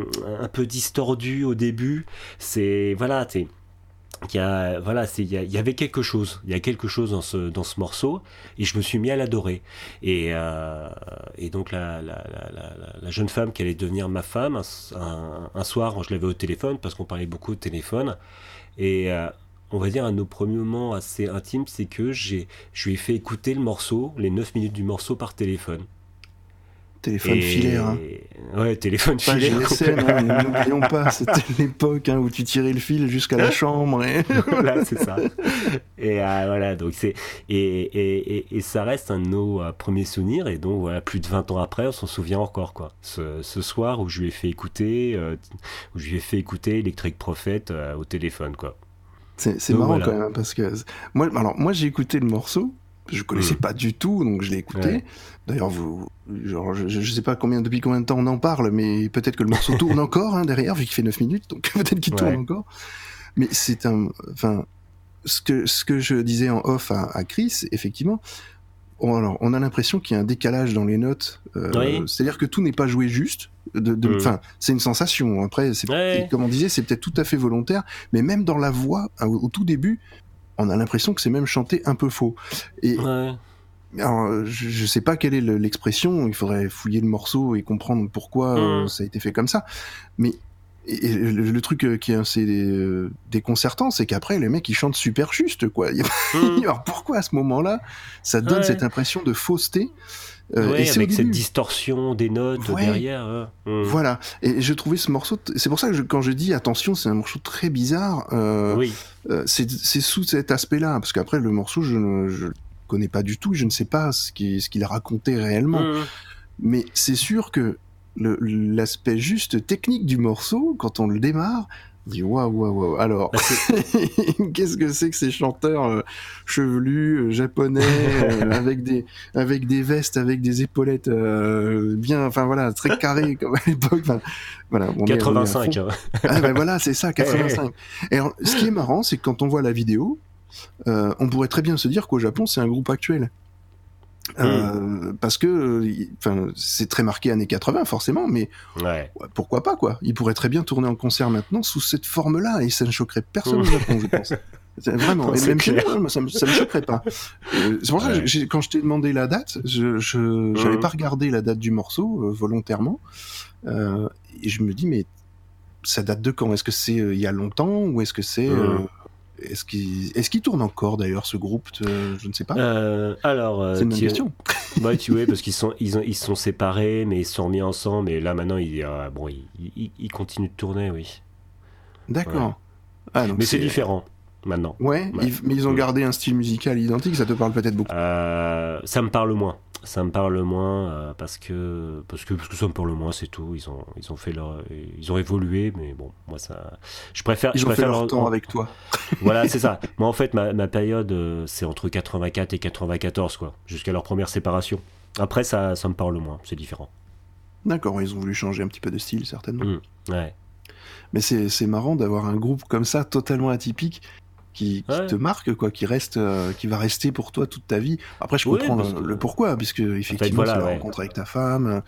un peu distordues au début. C'est voilà, tu il y a, voilà, il y, avait quelque chose, il y a quelque chose dans ce, dans ce morceau, et je me suis mis à l'adorer. Et, euh, et donc la, la, la, jeune femme qui allait devenir ma femme, un, un soir, je l'avais au téléphone parce qu'on parlait beaucoup au téléphone, et euh, on va dire un de nos premiers moments assez intimes, c'est que j'ai, je lui ai fait écouter le morceau, les 9 minutes du morceau par téléphone. Téléphone filaire. Hein. Ouais, téléphone filaire. Hein, (laughs) n'oublions pas, c'était l'époque hein, où tu tirais le fil jusqu'à la chambre. Et... (laughs) voilà, c'est ça. Et euh, voilà, donc c'est et, et, et, ça reste un de nos euh, premiers souvenirs. Et donc voilà, plus de 20 ans après, on s'en souvient encore quoi. Ce, ce, soir où je lui ai fait écouter, euh, où je lui ai fait écouter Electric Prophet au téléphone quoi. C'est marrant quand même parce que moi, alors moi j'ai écouté le morceau je connaissais mm. pas du tout, donc je l'ai écouté. D'ailleurs, vous, genre, je, je, sais pas combien, depuis combien de temps on en parle, mais peut-être que le morceau (laughs) tourne encore hein, derrière, vu qu'il fait 9 minutes, donc (laughs) peut-être qu'il tourne encore. Mais c'est un, enfin, ce que ce que je disais en off à, à Chris, effectivement, on, alors, on a l'impression qu'il y a un décalage dans les notes. Euh, C'est-à-dire que tout n'est pas joué juste. De, de, mm. c'est une sensation. Après, c'est, comme on disait, c'est peut-être tout à fait volontaire, mais même dans la voix, au tout début, on a l'impression que c'est même chanté un peu faux. Et alors, je, je, sais pas quelle est l'expression. Il faudrait fouiller le morceau et comprendre pourquoi euh, ça a été fait comme ça. Mais le, truc euh, qui est assez euh, déconcertant, c'est qu'après, les mecs, ils chantent super juste, quoi. (laughs) Mm. alors, pourquoi à ce moment-là, ça donne cette impression de fausseté? Euh, avec cette distorsion des notes derrière. Hein. Hmm. Voilà. Et je trouvais ce morceau. C'est pour ça que quand je dis attention, c'est un morceau très bizarre. Euh, oui. Euh, c'est sous cet aspect-là, parce qu'après le morceau, je ne je connais pas du tout. Je ne sais pas ce qu'il ce qu'il racontait réellement. Hmm. Mais c'est sûr que l'aspect juste technique du morceau, quand on le démarre, dit waouh waouh waouh. Alors, bah, (laughs) qu'est-ce que c'est que ces chanteurs euh, chevelus euh, japonais euh, (laughs) avec des avec des vestes, avec des épaulettes bien, enfin voilà, très carrées comme à l'époque. voilà. 85. Hein. ah ben voilà, c'est ça, 85. (laughs) Et alors, ce qui est marrant, c'est que quand on voit la vidéo, on pourrait très bien se dire qu'au Japon, c'est un groupe actuel. Euh, parce que enfin c'est très marqué années 80 forcément mais ouais. pourquoi pas quoi. Il pourrait très bien tourner en concert maintenant sous cette forme là et ça ne choquerait personne au Japon je pense. Vraiment (laughs) et même chez nous ça, me, ça me choquerait pas. Euh, c'est pour ça que quand je t'ai demandé la date je je j'avais mmh. pas regardé la date du morceau euh, volontairement. Euh, et je me dis mais ça date de quand? Est-ce que c'est il y a longtemps ou est-ce que c'est mmh. Est-ce qu'il est tourne encore d'ailleurs ce groupe Je ne sais pas. Euh, alors, euh, c'est une question. (laughs) Ouais, tu vois, parce qu'ils sont ils, ont, ils sont séparés, mais ils sont remis ensemble. Et là maintenant, ils bon, il, continuent de tourner, oui. D'accord. Ah, mais c'est différent maintenant. Ouais, mais ils ont gardé un style musical identique. Ça te parle peut-être beaucoup. Euh, ça me parle moins. Ça me parle moins parce que parce que parce que ça me parle moins, c'est tout. Ils ont ils ont fait leur ils ont évolué, mais bon, moi ça, je préfère ils je préfère leur temps avec toi. (laughs) voilà, c'est ça. Moi en fait ma, ma période c'est entre 84 et 94 quoi, jusqu'à leur première séparation. Après ça ça me parle moins, c'est différent. D'accord, ils ont voulu changer un petit peu de style certainement. Mmh, ouais. Mais c'est marrant d'avoir un groupe comme ça totalement atypique qui, te marque, quoi, qui reste, euh, qui va rester pour toi toute ta vie. Après, je comprends le, pourquoi, puisque effectivement, tu l'as rencontré avec ta femme.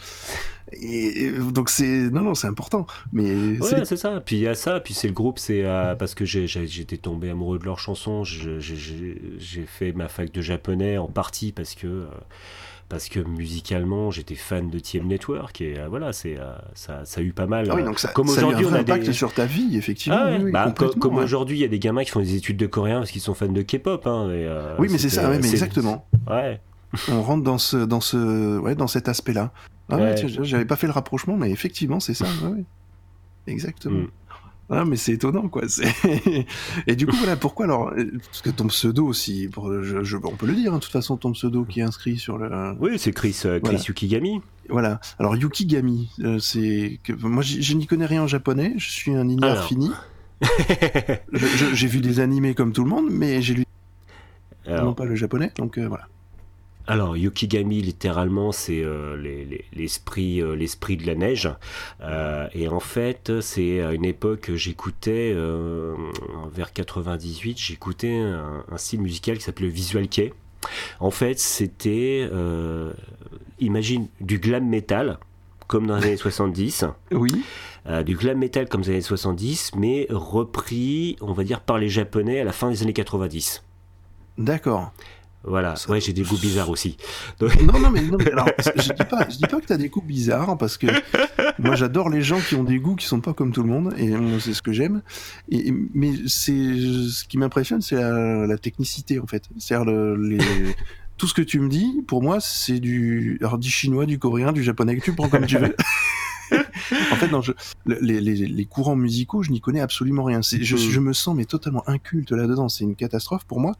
Et, donc c'est non non c'est important mais ouais, c'est ça puis il y a ça puis c'est le groupe c'est euh, parce que j'étais tombé amoureux de leurs chansons j'ai fait ma fac de japonais en partie parce que euh, parce que musicalement j'étais fan de TM Network et euh, voilà c'est euh, ça, ça, a eu pas mal. Ah oui, donc ça, comme aujourd'hui on a impact sur ta vie effectivement ah bah, comme, aujourd'hui il y a des gamins qui font des études de coréen parce qu'ils sont fans de K-pop hein, euh, oui mais c'est ça mais exactement. Ouais. On rentre dans ce dans ce ouais dans cet aspect là ah j'avais pas fait le rapprochement mais effectivement c'est ça exactement. Mm. Ah, mais c'est étonnant, quoi. (laughs) Et du coup, voilà, pourquoi alors Parce que ton pseudo aussi, pour, je, on peut le dire, hein, de toute façon, ton pseudo qui est inscrit sur le. Oui, c'est Chris, euh, Chris Yukigami. Voilà. Alors, Yukigami, euh, c'est. que Moi, je n'y connais rien en japonais, je suis un ignore fini. (laughs) j'ai vu des animés comme tout le monde, mais j'ai lu. Non pas le japonais, donc euh, voilà. Alors, Yukigami, littéralement, c'est euh, l'esprit euh, l'esprit de la neige. Euh, et en fait, c'est à une époque, j'écoutais, vers 98, j'écoutais un, style musical qui s'appelait Visual Kei. En fait, c'était, imagine, du glam metal, comme dans les années 70. Oui. du glam metal comme dans les années 70, mais repris, on va dire, par les Japonais à la fin des années 90. D'accord. Voilà, ouais, j'ai des goûts bizarres aussi. Non, non, mais, non, (laughs) alors, je dis pas, je dis pas que t'as des goûts bizarres, parce que moi j'adore les gens qui ont des goûts qui sont pas comme tout le monde, et c'est ce que j'aime. Et, mais c'est ce qui m'impressionne, c'est la, technicité en fait. C'est-à-dire le, (laughs) tout ce que tu me dis, pour moi, c'est du, alors, du chinois, du coréen, du japonais, que tu prends comme tu veux. (laughs) en fait, non, je, les, les, les, courants musicaux, je n'y connais absolument rien. Je, mm. je, me sens mais totalement inculte là-dedans. C'est une catastrophe pour moi.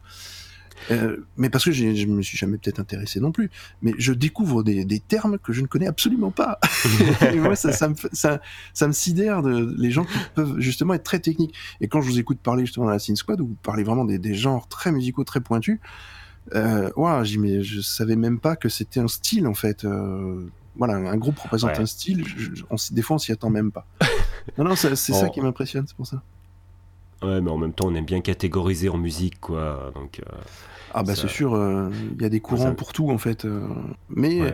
Euh, mais parce que je me suis jamais peut-être intéressé non plus. Mais je découvre des, des, termes que je ne connais absolument pas. (laughs) et moi, ça, ça, me, ça, ça, me sidère de les gens qui peuvent justement être très techniques. Et quand je vous écoute parler justement dans la Scene Squad, où vous parlez vraiment des, des genres très musicaux, très pointus, euh, wow, mais je savais même pas que c'était un style en fait. Euh, voilà, un groupe représente un style. on, des fois, on s'y attend même pas. (laughs) Non, non, c'est ça qui m'impressionne, c'est pour ça. Ouais, mais en même temps, on aime bien catégoriser en musique, quoi. Donc, euh, ah bah c'est sûr, euh, il y a des courants pour tout en fait. Euh, mais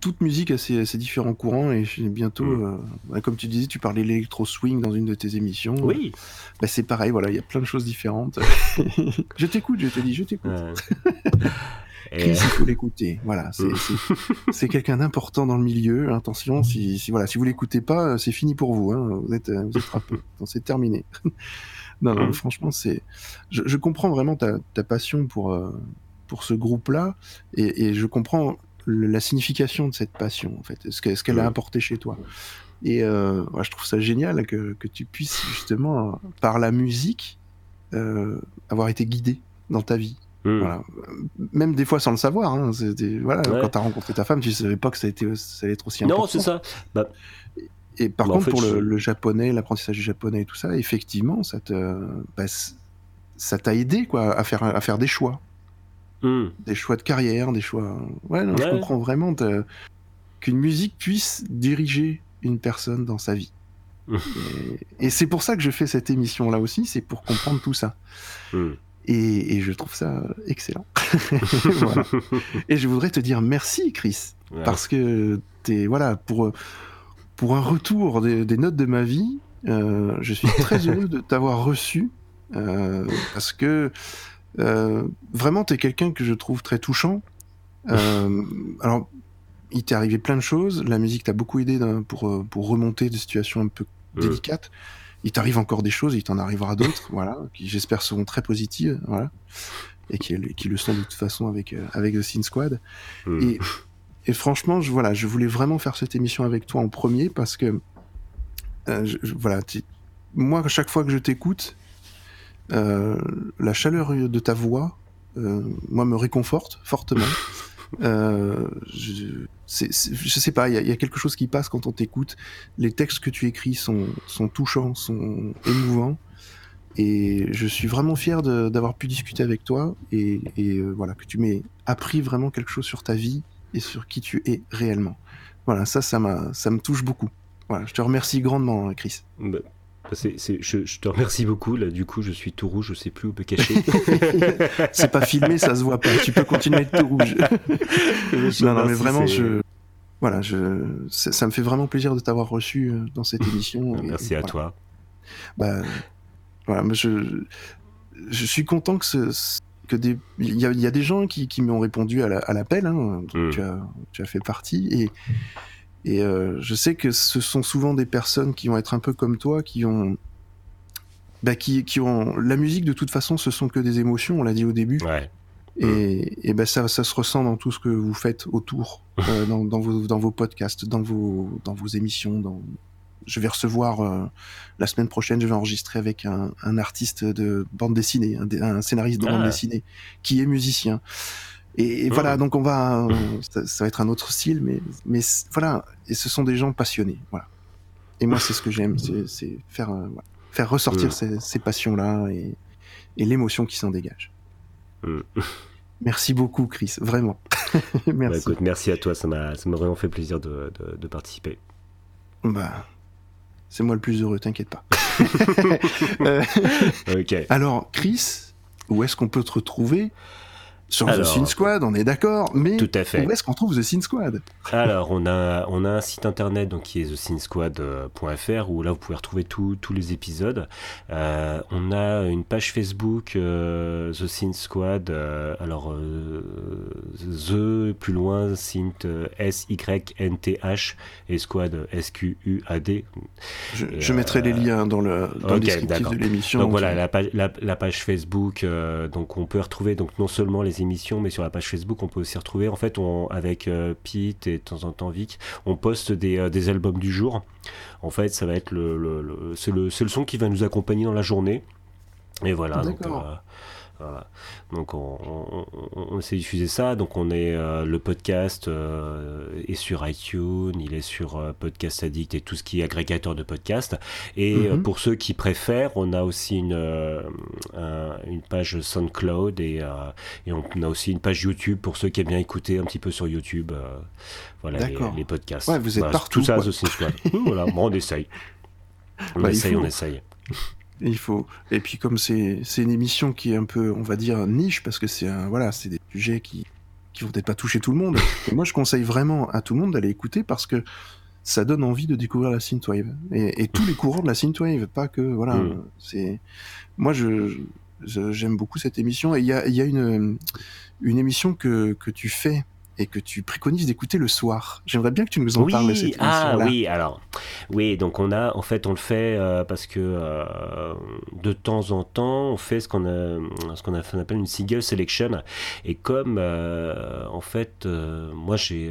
toute musique a ses, différents courants et bientôt, mm. bah, comme tu disais, tu parlais l'électro swing dans une de tes émissions. Oui. Bah, c'est pareil, voilà, il y a plein de choses différentes. (laughs) je t'écoute, je te dis, je t'écoute. (laughs) Chris, il faut l'écouter. Voilà, (laughs) c'est quelqu'un d'important dans le milieu. Attention, si, si voilà, si vous l'écoutez pas, c'est fini pour vous. Hein. Vous êtes, vous êtes c'est terminé. (laughs) non, non, franchement, c'est. Je, je, comprends vraiment ta, ta passion pour euh, pour ce groupe-là, et, et, je comprends la signification de cette passion, en fait, ce qu'elle ce a apporté chez toi. Et euh, je trouve ça génial que, que, tu puisses justement, par la musique, euh, avoir été guidé dans ta vie. Voilà. Même des fois sans le savoir. Hein. Voilà, Quand tu as rencontré ta femme, tu savais pas que ça, a été, ça allait être aussi important. Non, c'est ça. Bah... Et, par bah, contre, pour le, japonais, l'apprentissage du japonais et tout ça, effectivement, ça te, bah, ça t'a aidé quoi, à, faire, à faire des choix. Hmm. Des choix de carrière, des choix. Ouais, non, je comprends vraiment qu'une musique puisse diriger une personne dans sa vie. (laughs) et, c'est pour ça que je fais cette émission là aussi, c'est pour comprendre tout ça. Hmm. Et, je trouve ça excellent. (laughs) Et je voudrais te dire merci, Chris, parce que es, voilà, pour, pour un retour des, notes de ma vie, euh, je suis très (laughs) heureux de t'avoir reçu, euh, parce que euh, vraiment, tu es quelqu'un que je trouve très touchant. (laughs) alors, il t'est arrivé plein de choses, la musique t'a beaucoup aidé pour, pour remonter des situations un peu délicates il t'arrive encore des choses, il t'en arrivera d'autres, (laughs) voilà, qui j'espère seront très positives, voilà, et qui, qui le sont de toute façon avec euh, avec The Scene Squad. Hmm. Et, et, franchement, je voilà, je voulais vraiment faire cette émission avec toi en premier parce que euh, voilà, moi à chaque fois que je t'écoute, euh, la chaleur de ta voix, moi me réconforte fortement. (laughs) Euh, je, sais pas, il y, a quelque chose qui passe quand on t'écoute. Les textes que tu écris sont, touchants, sont émouvants. Et je suis vraiment fier d'avoir pu discuter avec toi et, euh, voilà que tu m'aies appris vraiment quelque chose sur ta vie et sur qui tu es réellement. Voilà, ça, ça, ça me touche beaucoup. Voilà, je te remercie grandement, Chris. Je, te remercie beaucoup. Là, du coup, je suis tout rouge, je sais plus où me cacher. (laughs) c'est pas filmé, ça se voit pas. Tu peux continuer de tout rouge. (laughs) non, non, mais vraiment, je, voilà, je, ça, me fait vraiment plaisir de t'avoir reçu euh, dans cette émission. (laughs) Merci à toi. Bah, voilà, je, je suis content que ce, que des, il y, a, des gens qui, qui m'ont répondu à l'appel, hein, mm. tu, as, tu as fait partie, et, et euh, je sais que ce sont souvent des personnes qui vont être un peu comme toi, qui ont, bah, qui, qui ont la musique de toute façon, ce sont que des émotions, on l'a dit au début. Ouais. Et, et ben ça, ça se ressent dans tout ce que vous faites autour, euh, (laughs) dans, dans, vos, dans vos podcasts, dans vos, dans vos émissions. Dans... Je vais recevoir euh, la semaine prochaine, je vais enregistrer avec un, un artiste de bande dessinée, un, un scénariste de bande ah. dessinée, qui est musicien. Et, voilà, donc on va, ça, va être un autre style, mais, mais voilà, et ce sont des gens passionnés, voilà. Et moi, c'est ce que j'aime, c'est faire, euh, faire ressortir ces, ces passions-là et, et l'émotion qui s'en dégage. Merci beaucoup, Chris, vraiment. (laughs) merci. Bah, écoute, merci à toi, ça m'a vraiment fait plaisir de, de, participer. Bah, c'est moi le plus heureux, t'inquiète pas. (laughs) (laughs) euh, ok. Alors, Chris, où est-ce qu'on peut te retrouver? Sur The Sin Squad, on est d'accord, mais tout à fait. où est-ce qu'on trouve The Sin Squad? Alors, on a, on a un site internet donc, qui est thesinsquad.fr où là vous pouvez retrouver tous les épisodes. Euh, on a une page Facebook euh, The Sin Squad, euh, alors The plus loin, Sint S-Y-N-T-H et Squad S-Q-U-A-D. Je, mettrai les liens dans le, dans descriptif de l'émission. Donc voilà, la page, la, la page Facebook, donc on peut retrouver donc non seulement les émissions, mais sur la page Facebook, on peut aussi retrouver. En fait, on, avec euh, Pete et de temps en temps Vic, on poste des, euh, des albums du jour. En fait, ça va être le, le, c'est le, le, son qui va nous accompagner dans la journée. Et voilà. Donc, donc on, on, essaie de diffuser ça. Donc on est euh, le podcast euh, est sur iTunes, il est sur euh, Podcast Addict et tout ce qui est agrégateur de podcast. Et mhm. pour ceux qui préfèrent, on a aussi une une page SoundCloud et, et on a aussi une page YouTube pour ceux qui aiment bien écouter un petit peu sur YouTube. voilà les, podcasts. Ouais, vous êtes partout. Tout ça, aussi, (laughs) voilà, on essaye. On bah, essaye, on essaye. Il faut. Et puis comme c'est c'est une émission qui est un peu, on va dire niche parce que c'est un voilà, c'est des sujets qui qui vont peut-être pas toucher tout le monde. (laughs) Et moi, je conseille vraiment à tout le monde d'aller écouter parce que ça donne envie de découvrir la synthwave et, et tous les courants de la synthwave, pas que voilà. Mm. C'est moi je j'aime beaucoup cette émission et il y a y a une une émission que que tu fais et que tu préconises d'écouter le soir. J'aimerais bien que tu nous en parles de cette Ah oui, alors oui, donc on a en fait on le fait euh, parce que euh, de temps en temps on fait ce qu'on a ce qu'on appelle une single selection et comme euh, en fait moi j'ai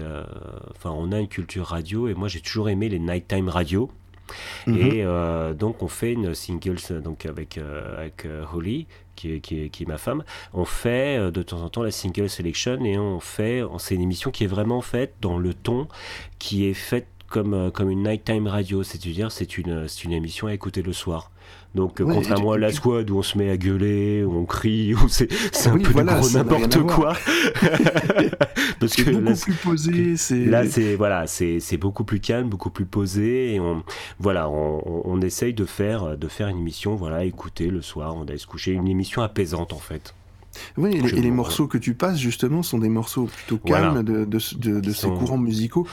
enfin on a une culture radio et moi j'ai toujours aimé les nighttime radio. Mhm. Et donc on fait une single donc avec avec Holly qui est, qui, est, ma femme, on fait euh, de temps en temps la single selection et on fait, c'est une émission qui est vraiment faite dans le ton qui est faite comme, euh, comme une nighttime radio, c'est-à-dire c'est une, une émission à écouter le soir. Donc, contrairement à la squad où on se met à gueuler, où on crie, où c'est un peu gros n'importe quoi. (laughs) Parce que beaucoup là, plus posé. Là, c'est voilà, c'est beaucoup plus calme, beaucoup plus posé, et on voilà, on, on, essaye de faire de faire une émission, voilà, écouter le soir, on va se coucher, une émission apaisante en fait. Oui, et, les, morceaux que tu passes, justement, sont des morceaux plutôt calmes de, de, ces courants musicaux.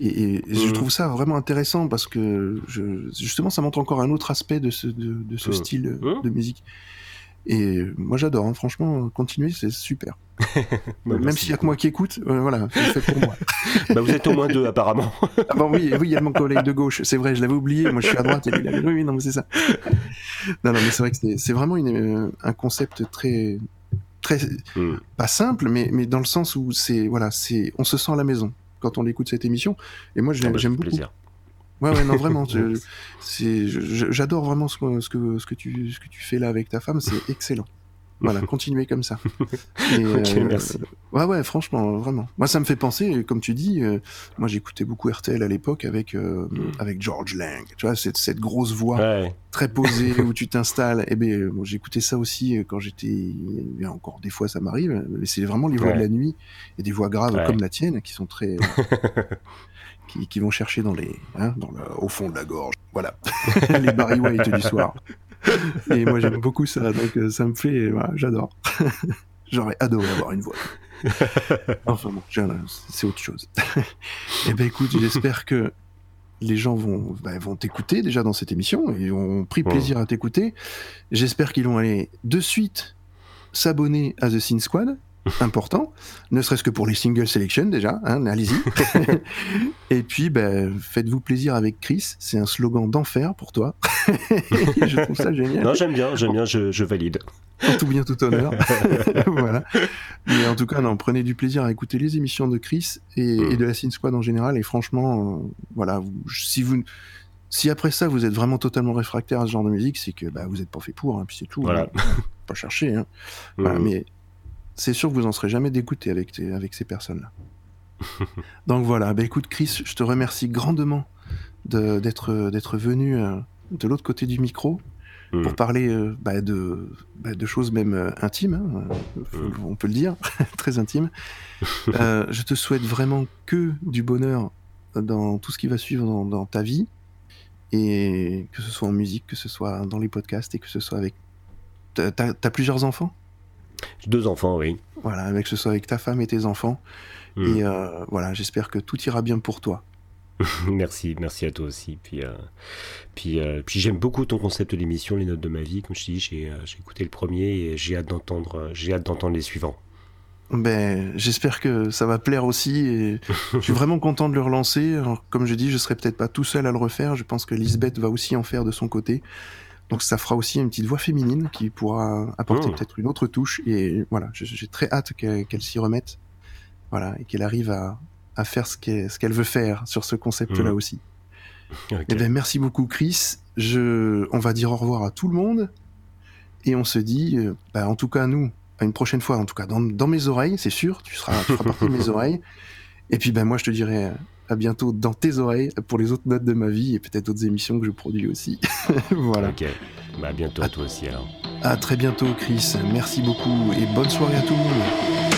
Et, je mm. trouve ça vraiment intéressant parce que, je, justement, ça montre encore un autre aspect de ce, de, ce mm. style de musique. Et moi j'adore, hein. franchement, continuer, c'est super. (laughs) Bah, Même s'il y a que moi qui écoute, euh, voilà, c'est fait pour moi. (laughs) bah, vous êtes au moins deux apparemment. (laughs) ah bah oui, oui, il y a mon collègue de gauche, c'est vrai, je l'avais oublié, moi je suis à droite et lui il Oui, non, mais c'est ça. non, non, mais c'est vrai que c'est vraiment une, euh, un concept très, très hmm. pas simple, mais, mais dans le sens où c'est voilà, c'est on se sent à la maison quand on écoute cette émission. Et moi, j'aime ah bah, beaucoup. Plaisir. Ouais, ouais, non, vraiment. (laughs) J'adore vraiment ce que, ce, que, ce, que tu, ce que tu fais là avec ta femme, c'est excellent. Voilà, continuez comme ça. (laughs) Et, ok, merci. Ouais, ouais, franchement, vraiment. Moi, ça me fait penser, comme tu dis, moi j'écoutais beaucoup RTL à l'époque avec, mm. avec George Lang. Tu vois, cette, cette grosse voix très posée (laughs) où tu t'installes. Eh bon, j'écoutais ça aussi quand j'étais. Encore des fois, ça m'arrive, mais c'est vraiment les voix de la nuit et des voix graves comme la tienne qui sont très. (laughs) qui, vont chercher dans les, hein, dans le, au fond de la gorge. Voilà, les Barry White du soir. (laughs) Et moi j'aime beaucoup ça, donc euh, ça me fait, voilà, j'adore. (laughs) J'aurais adoré avoir une voix. (laughs) Enfin bon, c'est autre chose. Eh ben écoute, j'espère que les gens vont bah, vont t'écouter déjà dans cette émission et ont pris plaisir à t'écouter. J'espère qu'ils vont aller de suite s'abonner à The Sin Squad (laughs) important, ne serait-ce que pour les single selection déjà, hein, allez-y. (laughs) (laughs) et puis, ben, faites-vous plaisir avec Chris, c'est un slogan d'enfer pour toi. je trouve ça génial. Non, j'aime bien, j'aime bien, je, valide. En tout bien, tout honneur. voilà. Mais en tout cas, non, prenez du plaisir à écouter les émissions de Chris et, mm. de la Sin Squad en général. Et franchement, euh, voilà, si vous si après ça vous êtes vraiment totalement réfractaire à ce genre de musique, c'est que bah, vous n'êtes pas fait pour, hein, puis c'est tout. Voilà. Hein. Pas chercher. Hein. Voilà, mm. mais c'est sûr que vous en serez jamais dégoûté avec, avec ces personnes-là. (laughs) Donc voilà, bah écoute Chris, je te remercie grandement d'être venu euh, de l'autre côté du micro mm. pour parler euh, bah, de, bah, de choses même euh, intimes, hein, mm. on peut le dire, (laughs) très intimes. (laughs) je te souhaite vraiment que du bonheur dans tout ce qui va suivre dans, ta vie, et que ce soit en musique, que ce soit dans les podcasts, et que ce soit avec... T'as as plusieurs enfants? Deux enfants, oui. Voilà, avec ce soit avec ta femme et tes enfants. Hmm. Et euh, voilà, j'espère que tout ira bien pour toi. (laughs) merci, merci à toi aussi. Puis, euh, puis, euh, puis j'aime beaucoup ton concept d'émission, les notes de ma vie. Comme je te dis, j'ai écouté le premier et j'ai hâte d'entendre, j'ai hâte d'entendre les suivants. Ben, j'espère que ça va plaire aussi. Et (laughs) je suis vraiment content de le relancer. comme je dis, je serai peut-être pas tout seul à le refaire. Je pense que Lisbeth va aussi en faire de son côté. Donc ça fera aussi une petite voix féminine qui pourra apporter oh. peut-être une autre touche. Et voilà, j'ai très hâte qu'elle s'y remette. Voilà, et qu'elle arrive à, à, faire ce qu'elle veut faire sur ce concept-là mmh. aussi. (laughs) Et eh ben, merci beaucoup Chris. Je, on va dire au revoir à tout le monde. Et on se dit, euh, bah, en tout cas nous, à une prochaine fois, en tout cas dans, dans mes oreilles, c'est sûr, tu seras, tu feras partie de mes (laughs) oreilles. Et puis ben moi je te dirai à bientôt dans tes oreilles pour les autres notes de ma vie et peut-être d'autres émissions que je produis aussi. (laughs) voilà. Ok. Bah, à bientôt à toi aussi alors. À très bientôt, Chris. Merci beaucoup et bonne soirée à tout le monde.